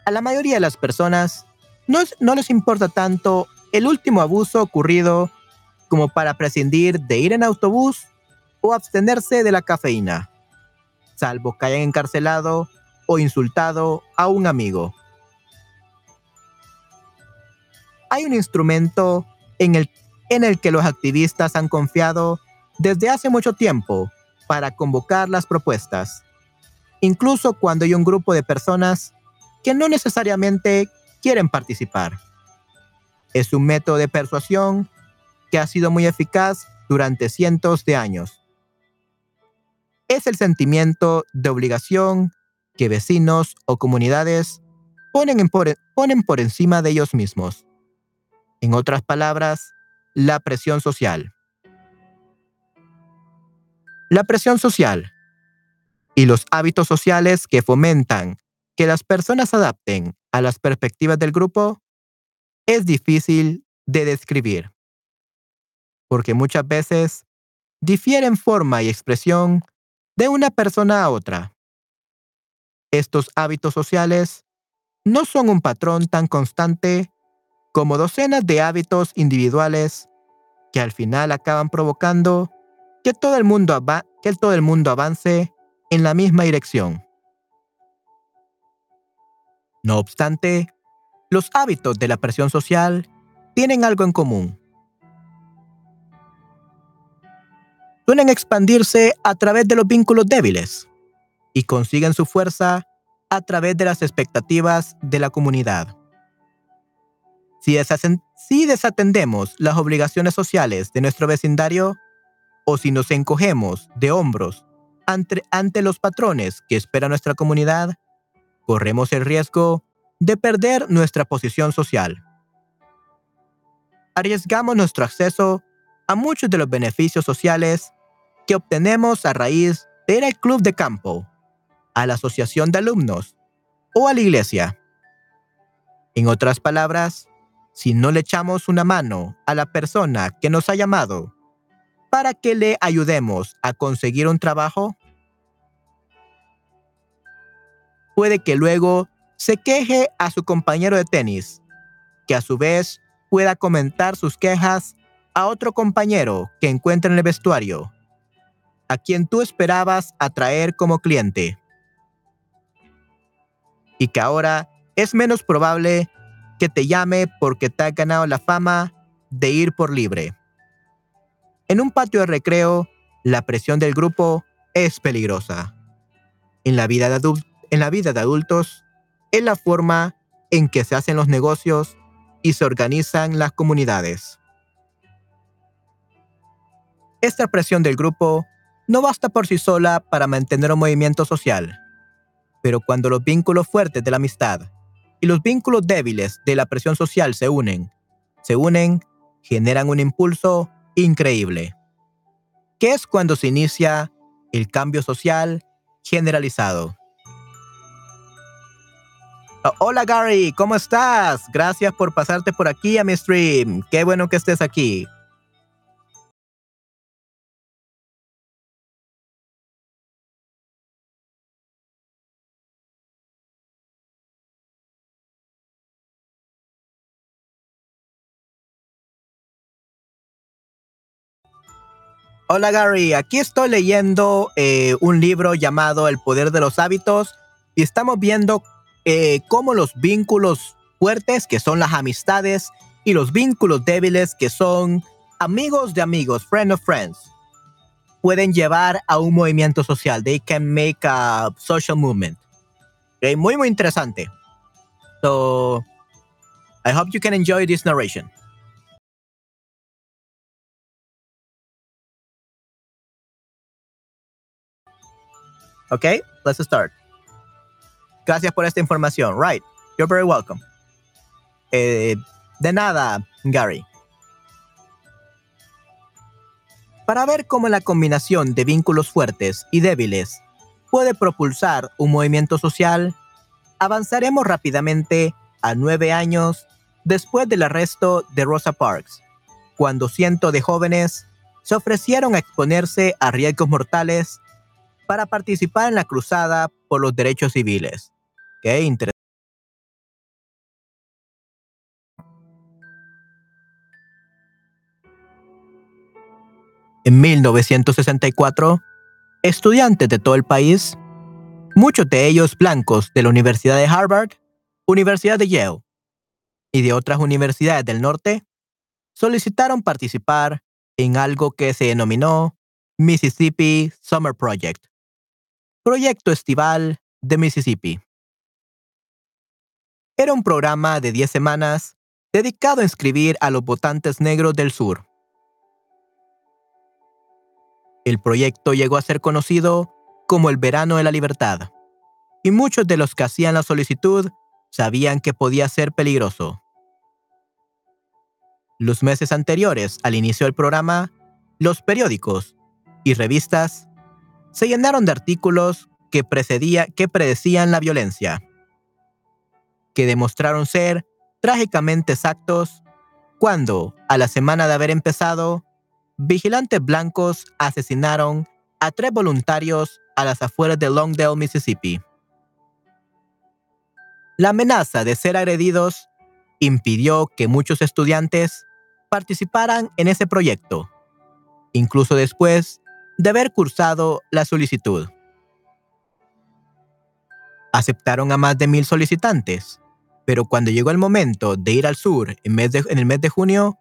A la mayoría de las personas no, no les importa tanto el último abuso ocurrido como para prescindir de ir en autobús o abstenerse de la cafeína, salvo que hayan encarcelado o insultado a un amigo. Hay un instrumento en el, en el que los activistas han confiado desde hace mucho tiempo para convocar las propuestas, incluso cuando hay un grupo de personas que no necesariamente quieren participar. Es un método de persuasión que ha sido muy eficaz durante cientos de años. Es el sentimiento de obligación que vecinos o comunidades ponen, ponen por encima de ellos mismos. En otras palabras, la presión social. La presión social y los hábitos sociales que fomentan que las personas adapten a las perspectivas del grupo es difícil de describir, porque muchas veces difieren forma y expresión de una persona a otra. Estos hábitos sociales no son un patrón tan constante como docenas de hábitos individuales que al final acaban provocando que todo el mundo, que todo el mundo avance en la misma dirección. No obstante, los hábitos de la presión social tienen algo en común. Suelen expandirse a través de los vínculos débiles y consiguen su fuerza a través de las expectativas de la comunidad. Si, desatendemos las obligaciones sociales de nuestro vecindario, o si nos encogemos de hombros ante, ante los patrones que espera nuestra comunidad, corremos el riesgo de perder nuestra posición social. Arriesgamos nuestro acceso a muchos de los beneficios sociales que obtenemos a raíz de ir al club de campo a la asociación de alumnos o a la iglesia. En otras palabras, si no le echamos una mano a la persona que nos ha llamado para que le ayudemos a conseguir un trabajo, puede que luego se queje a su compañero de tenis, que a su vez pueda comentar sus quejas a otro compañero que encuentra en el vestuario, a quien tú esperabas atraer como cliente. Y que ahora es menos probable que te llame porque te ha ganado la fama de ir por libre. En un patio de recreo, la presión del grupo es peligrosa. En la vida de, en la vida de adultos, es la forma en que se hacen los negocios y se organizan las comunidades. Esta presión del grupo no basta por sí sola para mantener un movimiento social pero cuando los vínculos fuertes de la amistad y los vínculos débiles de la presión social se unen, se unen, generan un impulso increíble, que es cuando se inicia el cambio social generalizado. Oh, hola Gary, ¿cómo estás? Gracias por pasarte por aquí a mi stream. Qué bueno que estés aquí. Hola Gary, aquí estoy leyendo eh, un libro llamado El poder de los hábitos y estamos viendo eh, cómo los vínculos fuertes, que son las amistades, y los vínculos débiles, que son amigos de amigos, friend of friends, pueden llevar a un movimiento social. They can make a social movement. Muy, muy interesante. So, I hope you can enjoy this narration. Ok, let's start. Gracias por esta información. Right. You're very welcome. Eh, de nada, Gary. Para ver cómo la combinación de vínculos fuertes y débiles puede propulsar un movimiento social, avanzaremos rápidamente a nueve años después del arresto de Rosa Parks, cuando cientos de jóvenes se ofrecieron a exponerse a riesgos mortales para participar en la cruzada por los derechos civiles. Qué interesante. En 1964, estudiantes de todo el país, muchos de ellos blancos de la Universidad de Harvard, Universidad de Yale y de otras universidades del norte, solicitaron participar en algo que se denominó Mississippi Summer Project, Proyecto Estival de Mississippi. Era un programa de 10 semanas dedicado a inscribir a los votantes negros del sur el proyecto llegó a ser conocido como el Verano de la Libertad, y muchos de los que hacían la solicitud sabían que podía ser peligroso. Los meses anteriores al inicio del programa, los periódicos y revistas se llenaron de artículos que, precedía, que predecían la violencia, que demostraron ser trágicamente exactos cuando, a la semana de haber empezado, vigilantes blancos asesinaron a tres voluntarios a las afueras de Longdale, Mississippi. La amenaza de ser agredidos impidió que muchos estudiantes participaran en ese proyecto, incluso después de haber cursado la solicitud. Aceptaron a más de mil solicitantes, pero cuando llegó el momento de ir al sur en, el mes de junio,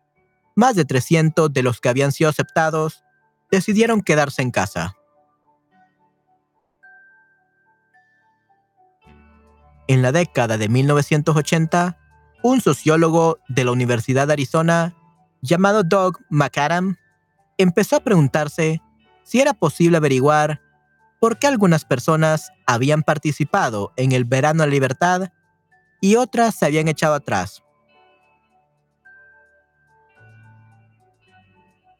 más de 300 de los que habían sido aceptados decidieron quedarse en casa. En la década de 1980, un sociólogo de la Universidad de Arizona llamado Doug McAdam empezó a preguntarse si era posible averiguar por qué algunas personas habían participado en el verano de la libertad y otras se habían echado atrás.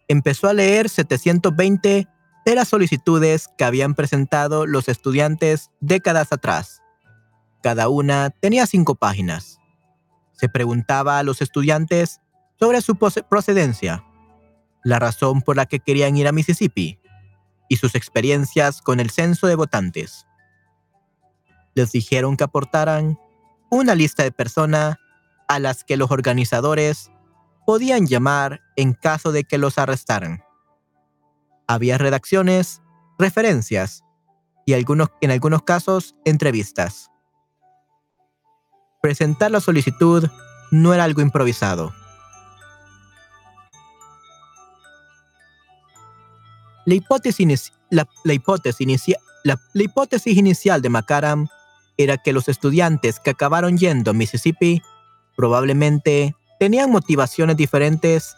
empezó a leer 720 de las solicitudes que habían presentado los estudiantes décadas atrás. Cada una tenía cinco páginas. Se preguntaba a los estudiantes sobre su procedencia, la razón por la que querían ir a Mississippi y sus experiencias con el censo de votantes. Les dijeron que aportaran una lista de personas a las que los organizadores podían llamar en caso de que los arrestaran. Había redacciones, referencias y algunos, en algunos casos entrevistas. Presentar la solicitud no era algo improvisado. La hipótesis, inicial de McCarran era que los estudiantes que acabaron yendo a Mississippi probablemente tenían motivaciones diferentes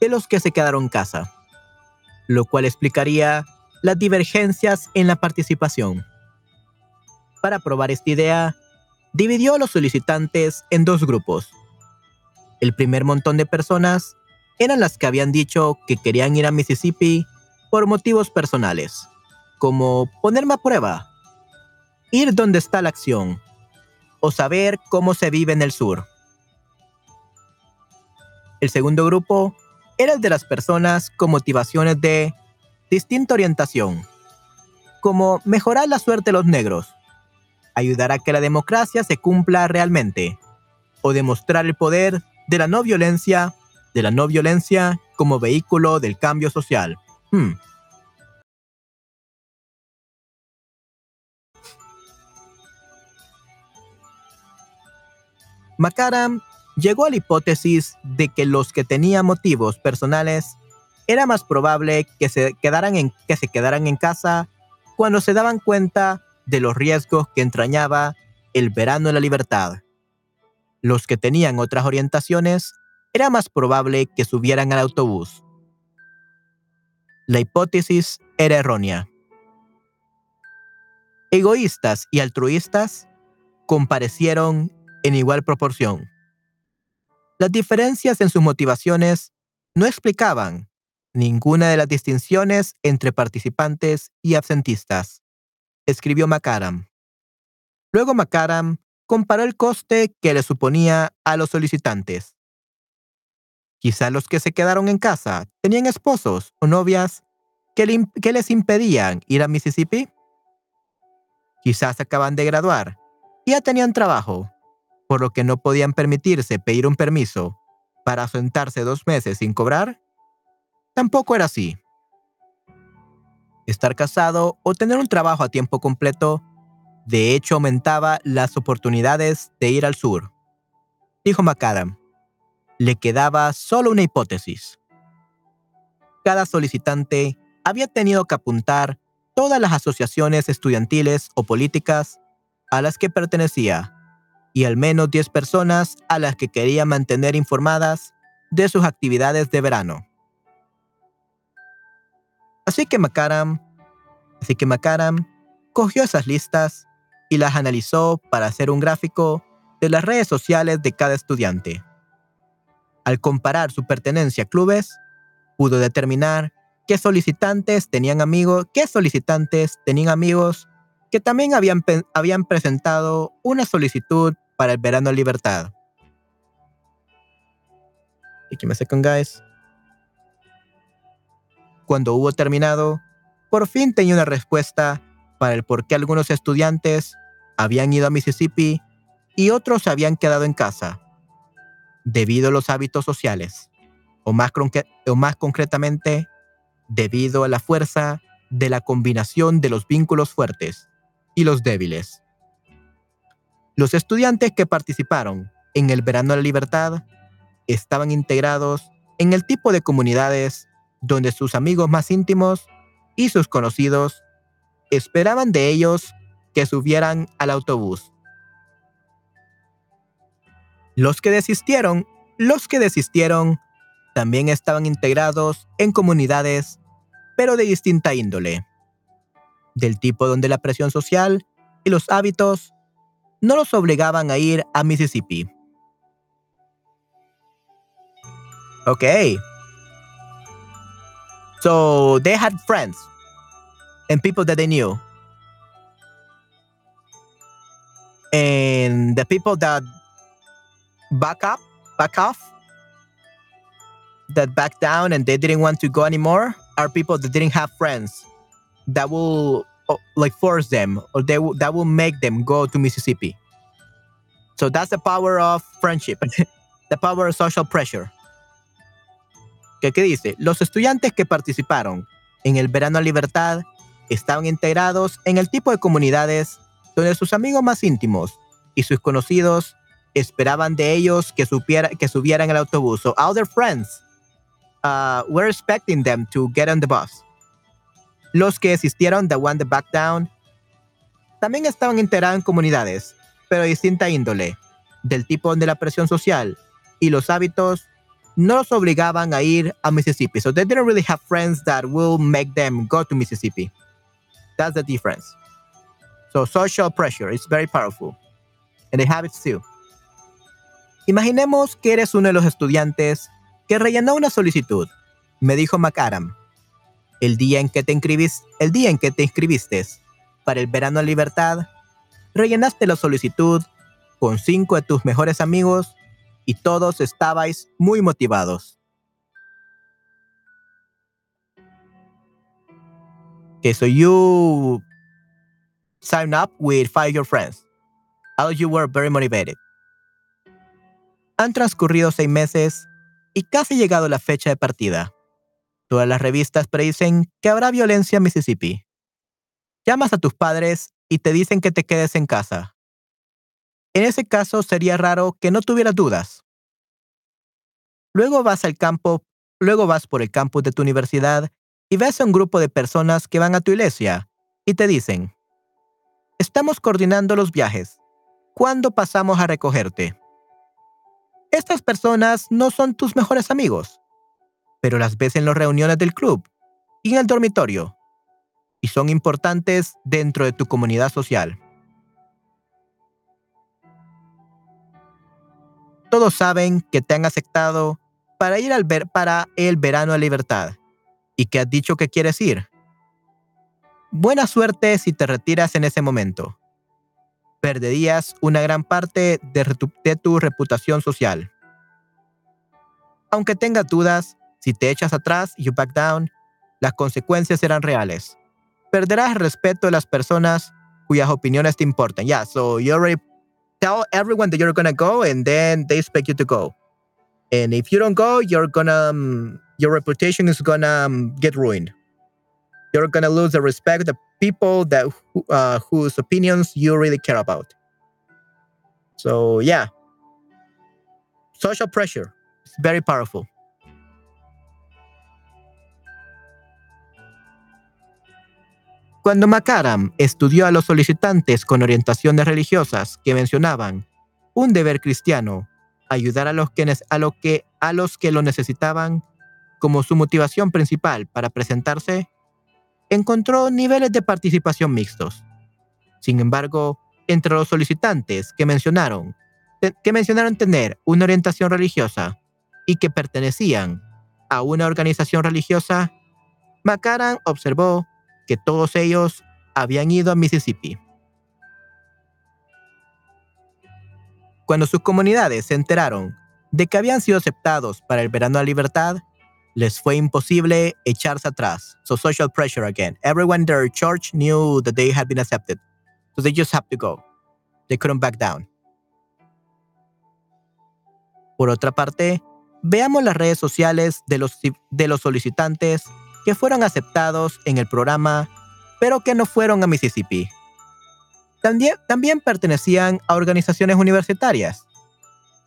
de los que se quedaron en casa, lo cual explicaría las divergencias en la participación. Para probar esta idea, dividió a los solicitantes en dos grupos. El primer montón de personas eran las que habían dicho que querían ir a Mississippi por motivos personales, como ponerme a prueba, ir donde está la acción, o saber cómo se vive en el sur. El segundo grupo era el de las personas con motivaciones de distinta orientación, como mejorar la suerte de los negros, ayudar a que la democracia se cumpla realmente, o demostrar el poder de la no violencia, de la no violencia como vehículo del cambio social. Hmm. McAdam llegó a la hipótesis de que los que tenían motivos personales era más probable que se quedaran en, que se quedaran en casa cuando se daban cuenta de los riesgos que entrañaba el verano de la libertad. Los que tenían otras orientaciones era más probable que subieran al autobús. La hipótesis era errónea. Egoístas y altruistas comparecieron en igual proporción. Las diferencias en sus motivaciones no explicaban ninguna de las distinciones entre participantes y absentistas, escribió McAdam. Luego McAdam comparó el coste que le suponía a los solicitantes. Quizá los que se quedaron en casa tenían esposos o novias que, les impedían ir a Mississippi. Quizás acaban de graduar y ya tenían trabajo, por lo que no podían permitirse pedir un permiso para sentarse dos meses sin cobrar. Tampoco era así. Estar casado o tener un trabajo a tiempo completo de hecho aumentaba las oportunidades de ir al sur. Dijo McAdam. Le quedaba solo una hipótesis. Cada solicitante había tenido que apuntar todas las asociaciones estudiantiles o políticas a las que pertenecía y al menos 10 personas a las que quería mantener informadas de sus actividades de verano. Así que McAdam, así que cogió esas listas y las analizó para hacer un gráfico de las redes sociales de cada estudiante. Al comparar su pertenencia a clubes, pudo determinar qué solicitantes tenían amigos, qué solicitantes tenían amigos que también habían, habían presentado una solicitud para el verano en libertad. Cuando hubo terminado, por fin tenía una respuesta para el por qué algunos estudiantes habían ido a Mississippi y otros habían quedado en casa, debido a los hábitos sociales, o más, concretamente, debido a la fuerza de la combinación de los vínculos fuertes y los débiles. Los estudiantes que participaron en el Verano de la Libertad estaban integrados en el tipo de comunidades donde sus amigos más íntimos y sus conocidos esperaban de ellos que subieran al autobús. Los que desistieron, los que desistieron también estaban integrados en comunidades, pero de distinta índole, del tipo donde la presión social y los hábitos no los obligaban a ir a Mississippi. Okay. So they had friends and people that they knew. And the people that back up, back off, that back down and they didn't want to go anymore are people that didn't have friends that will oh, like force them or they will, that will make them go to Mississippi. So that's the power of friendship, *laughs* the power of social pressure. ¿Qué, ¿Qué dice? Los estudiantes que participaron en el Verano a Libertad estaban integrados en el tipo de comunidades donde sus amigos más íntimos y sus conocidos esperaban de ellos que, supiera, que subieran al autobús. So all their friends uh, were expecting them to get on the bus. Los que existieron, the one that back down, también estaban integrados en comunidades, pero de distinta índole, del tipo de la presión social y los hábitos no los obligaban a ir a Mississippi. So they didn't really have friends that will make them go to Mississippi. That's the difference. So social pressure is very powerful. And they have it too. Imaginemos que eres uno de los estudiantes que rellenó una solicitud, me dijo McAdam. El día en que te inscribiste, para el verano en libertad, rellenaste la solicitud con cinco de tus mejores amigos y todos estabais muy motivados. Okay, so you sign up with five of your friends. All you were very motivated. Han transcurrido seis meses y casi llegado la fecha de partida. Todas las revistas predicen que habrá violencia en Mississippi. Llamas a tus padres y te dicen que te quedes en casa. En ese caso sería raro que no tuvieras dudas. Luego vas al campo, luego vas por el campus de tu universidad y ves a un grupo de personas que van a tu iglesia y te dicen, Estamos coordinando los viajes. ¿Cuándo pasamos a recogerte? Estas personas no son tus mejores amigos, pero las ves en las reuniones del club y en el dormitorio, y son importantes dentro de tu comunidad social. todos saben que te han aceptado para ir al ver para el verano a libertad y que has dicho que quieres ir. Buena suerte si te retiras en ese momento. Perderías una gran parte de, tu reputación social. Aunque tengas dudas, si te echas atrás, you back down, las consecuencias serán reales. Perderás el respeto de las personas cuyas opiniones te importan. Yeah, so you already tell everyone that you're gonna go, and then they expect you to go. And if you don't go, you're gonna um, your reputation is gonna um, get ruined. You're gonna lose the respect of people uh, whose opinions you really care about. So yeah, social pressure is very powerful. Cuando Makaram estudió a los solicitantes con orientaciones religiosas que mencionaban un deber cristiano, ayudar a los que, a lo que, a los que lo necesitaban como su motivación principal para presentarse, encontró niveles de participación mixtos. Sin embargo, entre los solicitantes que mencionaron, que mencionaron tener una orientación religiosa y que pertenecían a una organización religiosa, Makaram observó que todos ellos habían ido a Mississippi. Cuando sus comunidades se enteraron de que habían sido aceptados para el verano de libertad, les fue imposible echarse atrás. So social pressure again. Everyone in their church knew that they had been accepted. So they just had to go. They couldn't back down. Por otra parte, veamos las redes sociales de los, de los solicitantes que fueron aceptados en el programa, pero que no fueron a Mississippi. También, también pertenecían a organizaciones universitarias.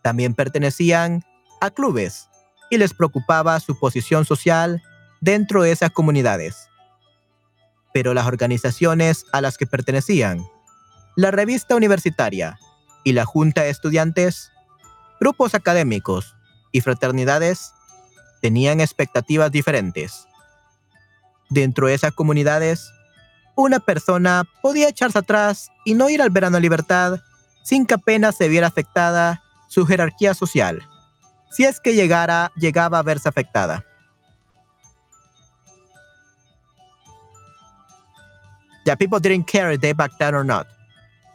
También pertenecían a clubes y les preocupaba su posición social dentro de esas comunidades. Pero las organizaciones a las que pertenecían, la revista universitaria y la junta de estudiantes, grupos académicos y fraternidades tenían expectativas diferentes dentro de esas comunidades, una persona podía echarse atrás y no ir al verano a libertad sin que apenas se viera afectada su jerarquía social, si es que llegara, llegaba a verse afectada. Yeah, people didn't care if they backed down or not.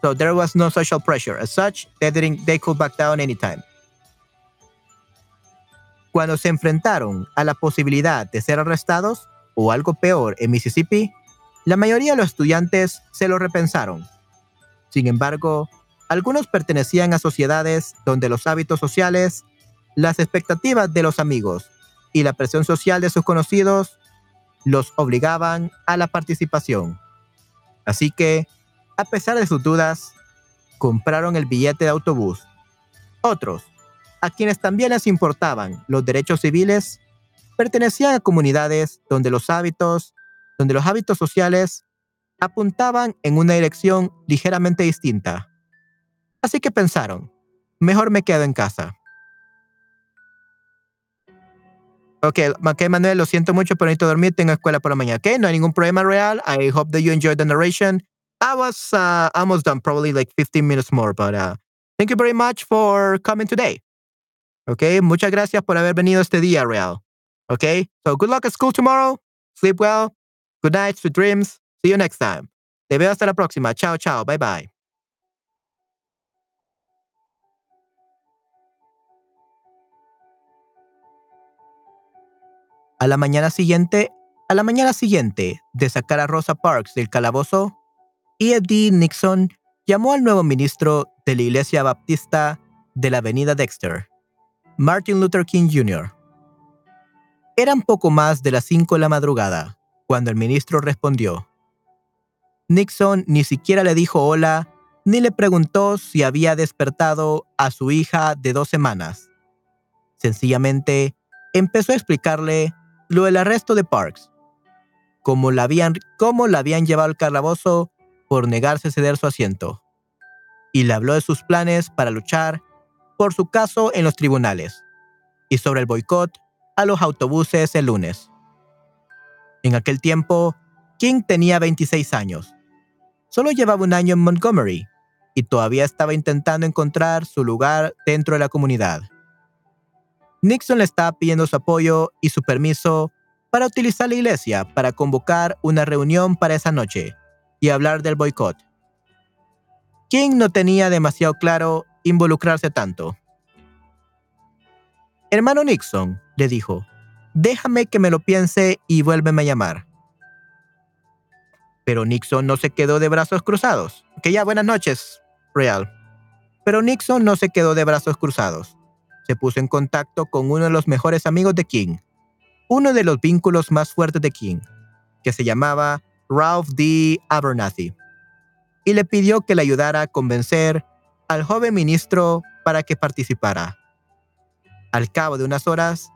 So there was no social pressure. As such, they didn't they could back down anytime. Cuando se enfrentaron a la posibilidad de ser arrestados, o algo peor en Mississippi, la mayoría de los estudiantes se lo repensaron. Sin embargo, algunos pertenecían a sociedades donde los hábitos sociales, las expectativas de los amigos y la presión social de sus conocidos los obligaban a la participación. Así que, a pesar de sus dudas, compraron el billete de autobús. Otros, a quienes también les importaban los derechos civiles, pertenecían a comunidades donde los hábitos, donde los hábitos sociales apuntaban en una dirección ligeramente distinta. Así que pensaron, mejor me quedo en casa. Ok, okay, Manuel, lo siento mucho, pero necesito dormir, tengo escuela por la mañana. Ok, no hay ningún problema real. I hope that you enjoyed the narration. I was uh, almost done, probably like 15 minutes more, but uh, thank you very much for coming today. Ok, muchas gracias por haber venido este día, Real. Okay? So good luck at school tomorrow. Sleep well. Good night, sweet dreams. See you next time. Te veo hasta la próxima. Chao, chao. Bye, bye. A la mañana siguiente, a la mañana siguiente de sacar a Rosa Parks del calabozo, E.D. Nixon llamó al nuevo ministro de la Iglesia Baptista de la Avenida Dexter, Martin Luther King Jr. Eran poco más de las cinco de la madrugada cuando el ministro respondió. Nixon ni siquiera le dijo hola ni le preguntó si había despertado a su hija de dos semanas. Sencillamente empezó a explicarle lo del arresto de Parks, cómo la habían, cómo la habían llevado al calabozo por negarse a ceder su asiento, y le habló de sus planes para luchar por su caso en los tribunales y sobre el boicot a los autobuses el lunes. En aquel tiempo, King tenía 26 años. Solo llevaba un año en Montgomery y todavía estaba intentando encontrar su lugar dentro de la comunidad. Nixon le estaba pidiendo su apoyo y su permiso para utilizar la iglesia para convocar una reunión para esa noche y hablar del boicot. King no tenía demasiado claro involucrarse tanto. Hermano Nixon, le dijo, déjame que me lo piense y vuélveme a llamar. Pero Nixon no se quedó de brazos cruzados. Que ya buenas noches, Real. Pero Nixon no se quedó de brazos cruzados. Se puso en contacto con uno de los mejores amigos de King, uno de los vínculos más fuertes de King, que se llamaba Ralph D. Abernathy, y le pidió que le ayudara a convencer al joven ministro para que participara. Al cabo de unas horas,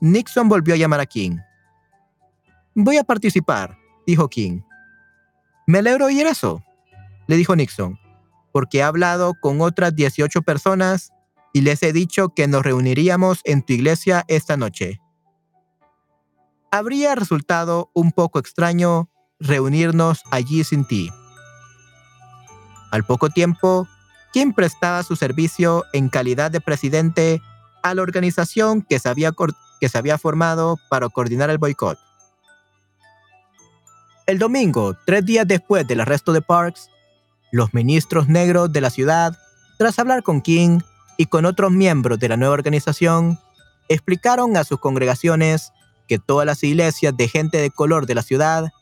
Nixon volvió a llamar a King. Voy a participar, dijo King. Me alegro oír eso, le dijo Nixon, porque he hablado con otras 18 personas y les he dicho que nos reuniríamos en tu iglesia esta noche. Habría resultado un poco extraño reunirnos allí sin ti. Al poco tiempo, King prestaba su servicio en calidad de presidente a la organización que se había, que se había formado para coordinar el boicot. El domingo, tres días después del arresto de Parks, los ministros negros de la ciudad, tras hablar con King y con otros miembros de la nueva organización, explicaron a sus congregaciones que todas las iglesias de gente de color de la ciudad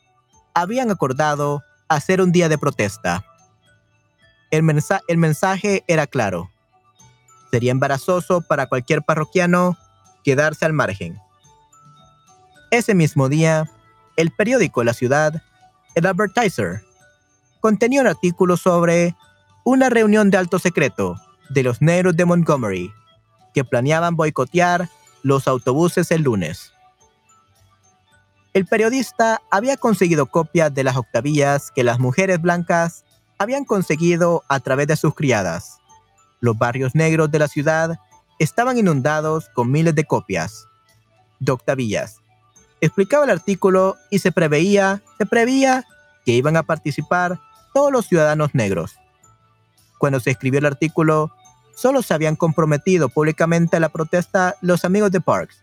habían acordado hacer un día de protesta. El, mensaje era claro. Sería embarazoso para cualquier parroquiano quedarse al margen. Ese mismo día, el periódico de la ciudad, el Advertiser, contenía un artículo sobre una reunión de alto secreto de los negros de Montgomery que planeaban boicotear los autobuses el lunes. El periodista había conseguido copias de las octavillas que las mujeres blancas habían conseguido a través de sus criadas los barrios negros de la ciudad estaban inundados con miles de copias de octavillas. Explicaba el artículo y se preveía, se preveía que iban a participar todos los ciudadanos negros. Cuando se escribió el artículo, solo se habían comprometido públicamente a la protesta los amigos de Parks,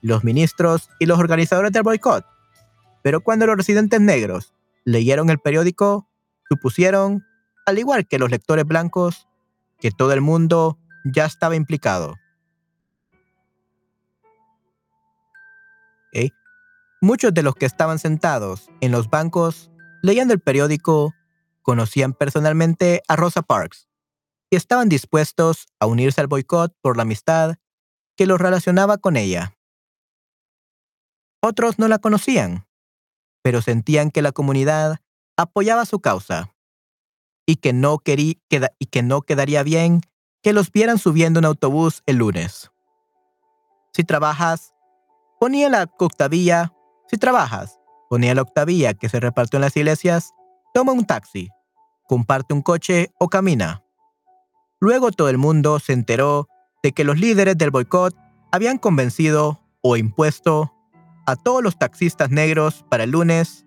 los ministros y los organizadores del boicot. Pero cuando los residentes negros leyeron el periódico, supusieron, al igual que los lectores blancos, que todo el mundo ya estaba implicado. Muchos de los que estaban sentados en los bancos leyendo el periódico conocían personalmente a Rosa Parks y estaban dispuestos a unirse al boicot por la amistad que los relacionaba con ella. Otros no la conocían, pero sentían que la comunidad apoyaba su causa y que no, querí, y que no quedaría bien que los vieran subiendo un autobús el lunes. Si trabajas, ponía la octavilla. Si trabajas, ponía la octavilla que se repartió en las iglesias, toma un taxi, comparte un coche o camina. Luego todo el mundo se enteró de que los líderes del boicot habían convencido o impuesto a todos los taxistas negros para el lunes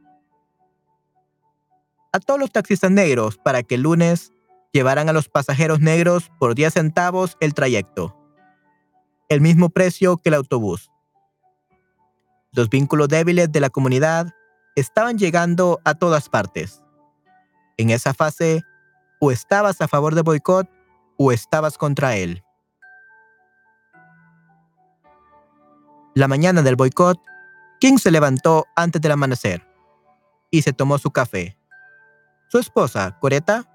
a todos los taxistas negros para que el lunes llevaran a los pasajeros negros por 10 centavos el trayecto, el mismo precio que el autobús. Los vínculos débiles de la comunidad estaban llegando a todas partes. En esa fase, o estabas a favor de boicot o estabas contra él. La mañana del boicot, King se levantó antes del amanecer y se tomó su café. Su esposa, Coreta,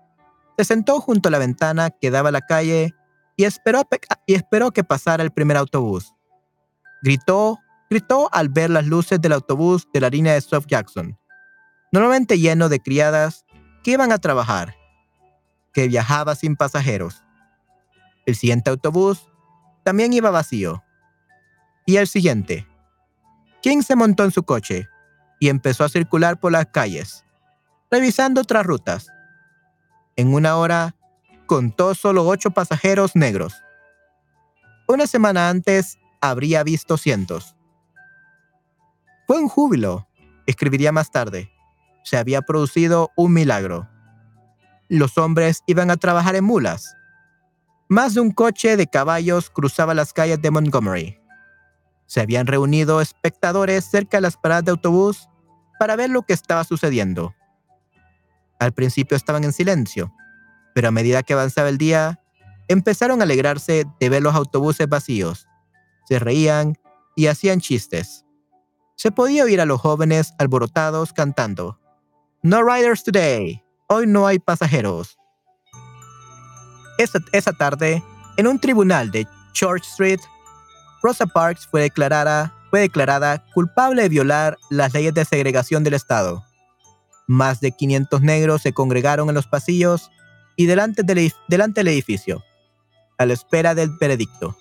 se sentó junto a la ventana que daba a la calle y esperó, y esperó que pasara el primer autobús. Gritó, gritó al ver las luces del autobús de la línea de South Jackson, normalmente lleno de criadas que iban a trabajar, que viajaba sin pasajeros. El siguiente autobús también iba vacío. Y el siguiente. King se montó en su coche y empezó a circular por las calles revisando otras rutas. En una hora, contó solo ocho pasajeros negros. Una semana antes, habría visto cientos. Fue un júbilo, escribiría más tarde. Se había producido un milagro. los hombres iban a trabajar en mulas. Más de un coche de caballos cruzaba las calles de Montgomery. Se habían reunido espectadores cerca de las paradas de autobús para ver lo que estaba sucediendo. Al principio estaban en silencio, pero a medida que avanzaba el día, empezaron a alegrarse de ver los autobuses vacíos. Se reían y hacían chistes. Se podía oír a los jóvenes alborotados cantando, No riders today, hoy no hay pasajeros. Esa, tarde, en un tribunal de Church Street, Rosa Parks fue declarada, culpable de violar las leyes de segregación del Estado. Más de 500 negros se congregaron en los pasillos y delante del, delante del edificio, a la espera del veredicto.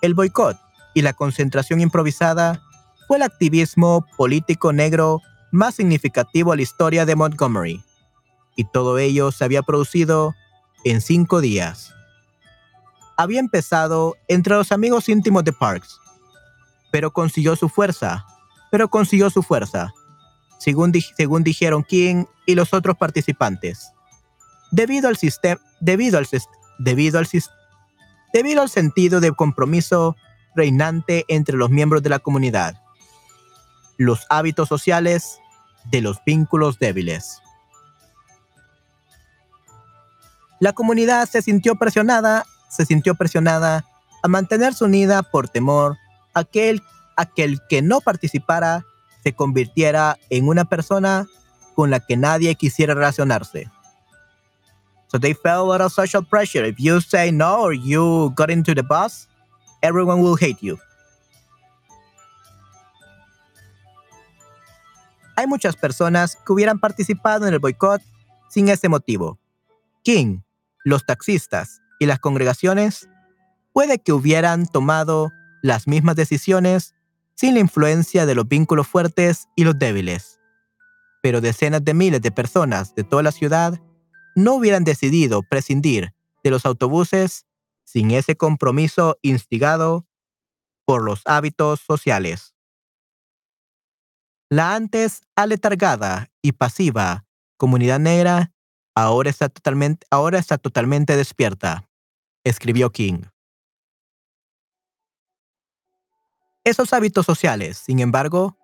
El boicot y la concentración improvisada fue el activismo político negro más significativo a la historia de Montgomery, y todo ello se había producido en cinco días. Había empezado entre los amigos íntimos de Parks, pero consiguió su fuerza, pero consiguió su fuerza, según, según dijeron King y los otros participantes. Debido al sistema, debido al, debido al, debido al sentido de compromiso reinante entre los miembros de la comunidad, los hábitos sociales de los vínculos débiles. La comunidad se sintió presionada, se sintió presionada a mantenerse unida por temor a que el, a que, el que no participara se convirtiera en una persona con la que nadie quisiera relacionarse. So they felt a lot of social pressure. If you say no or you got into the bus, everyone will hate you. hay muchas personas que hubieran participado en el boicot sin ese motivo. King, los taxistas y las congregaciones puede que hubieran tomado las mismas decisiones sin la influencia de los vínculos fuertes y los débiles. Pero decenas de miles de personas de toda la ciudad no hubieran decidido prescindir de los autobuses sin ese compromiso instigado por los hábitos sociales. La antes aletargada y pasiva comunidad negra ahora está totalmente, despierta, escribió King. Esos hábitos sociales, sin embargo,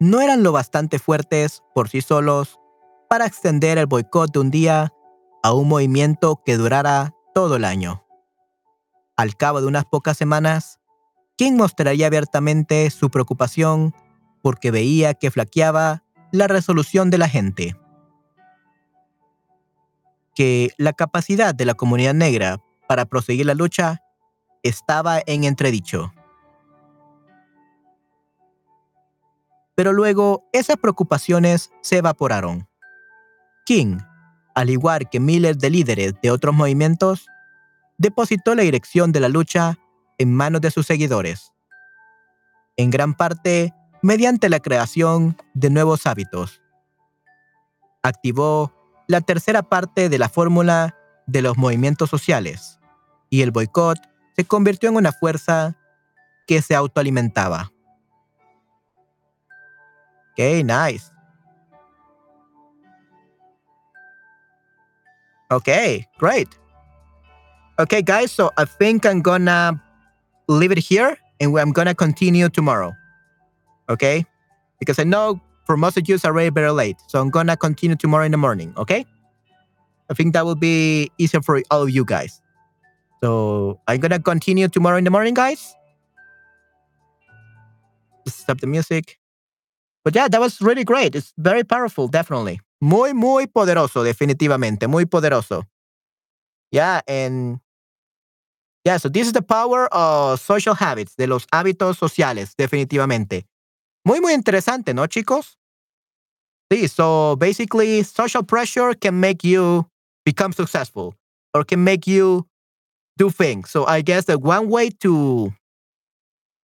no eran lo bastante fuertes por sí solos para extender el boicot de un día a un movimiento que durara todo el año. Al cabo de unas pocas semanas, King mostraría abiertamente su preocupación porque veía que flaqueaba la resolución de la gente. Que la capacidad de la comunidad negra para proseguir la lucha estaba en entredicho. Pero luego esas preocupaciones se evaporaron. King, al igual que miles de líderes de otros movimientos, depositó la dirección de la lucha en manos de sus seguidores. En gran parte, mediante la creación de nuevos hábitos. Activó la tercera parte de la fórmula de los movimientos sociales y el boicot se convirtió en una fuerza que se autoalimentaba. Okay, nice. Okay, great. Okay, guys, so I think I'm gonna leave it here and I'm gonna continue tomorrow. okay? Because I know for most of you it's already very late. So I'm gonna continue tomorrow in the morning, okay? I think that will be easier for all of you guys. So I'm gonna continue tomorrow in the morning, guys. stop the music. But yeah, that was really great. It's very powerful, definitely. Muy, muy poderoso, definitivamente. Muy poderoso. Yeah, and yeah, so this is the power of social habits, de los hábitos sociales, definitivamente. Muy, muy interesante, ¿no, chicos? Sí, so basically, social pressure can make you become successful or can make you do things. So I guess that one way to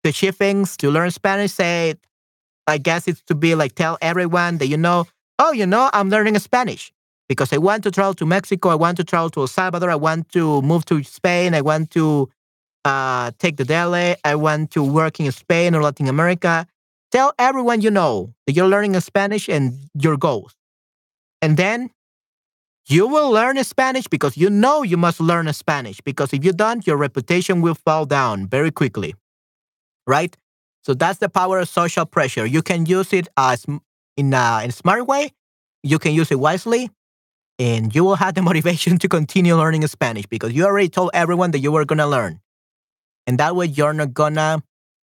achieve things, to learn Spanish, say, I guess it's to be like tell everyone that you know, oh, you know, I'm learning Spanish because I want to travel to Mexico, I want to travel to El Salvador, I want to move to Spain, I want to uh, take the Delhi, I want to work in Spain or Latin America. Tell everyone you know that you're learning Spanish and your goals. And then you will learn Spanish because you know you must learn Spanish. Because if you don't, your reputation will fall down very quickly. Right? So that's the power of social pressure. You can use it as in a, in a smart way. You can use it wisely, and you will have the *laughs* motivation to continue learning Spanish because you already told everyone that you were gonna learn, and that way you're not gonna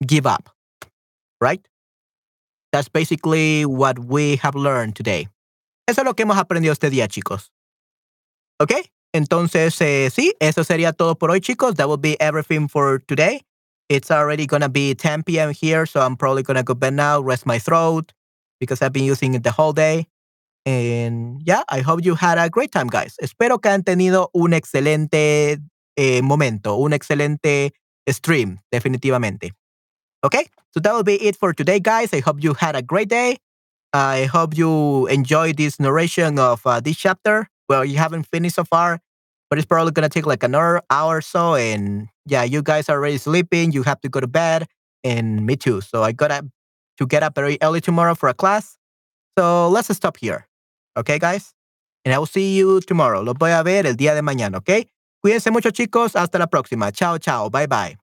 give up. Right? That's basically what we have learned today. Eso es lo que hemos aprendido este día, chicos. ¿Ok? Entonces, eh, sí, eso sería todo por hoy, chicos. That will be everything for today. It's already to be 10 p.m. here, so I'm probably to go bed now, rest my throat, because I've been using it the whole day. And yeah, I hope you had a great time, guys. Espero que han tenido un excelente eh, momento, un excelente stream, definitivamente. Okay, so that will be it for today, guys. I hope you had a great day. I hope you enjoyed this narration of uh, this chapter. Well, you haven't finished so far, but it's probably going to take like another hour or so. And yeah, you guys are already sleeping. You have to go to bed. And me too. So I got to get up very early tomorrow for a class. So let's stop here. Okay, guys? And I will see you tomorrow. Los voy a ver el día de mañana, okay? Cuídense mucho, chicos. Hasta la próxima. Chao, chao. Bye, bye.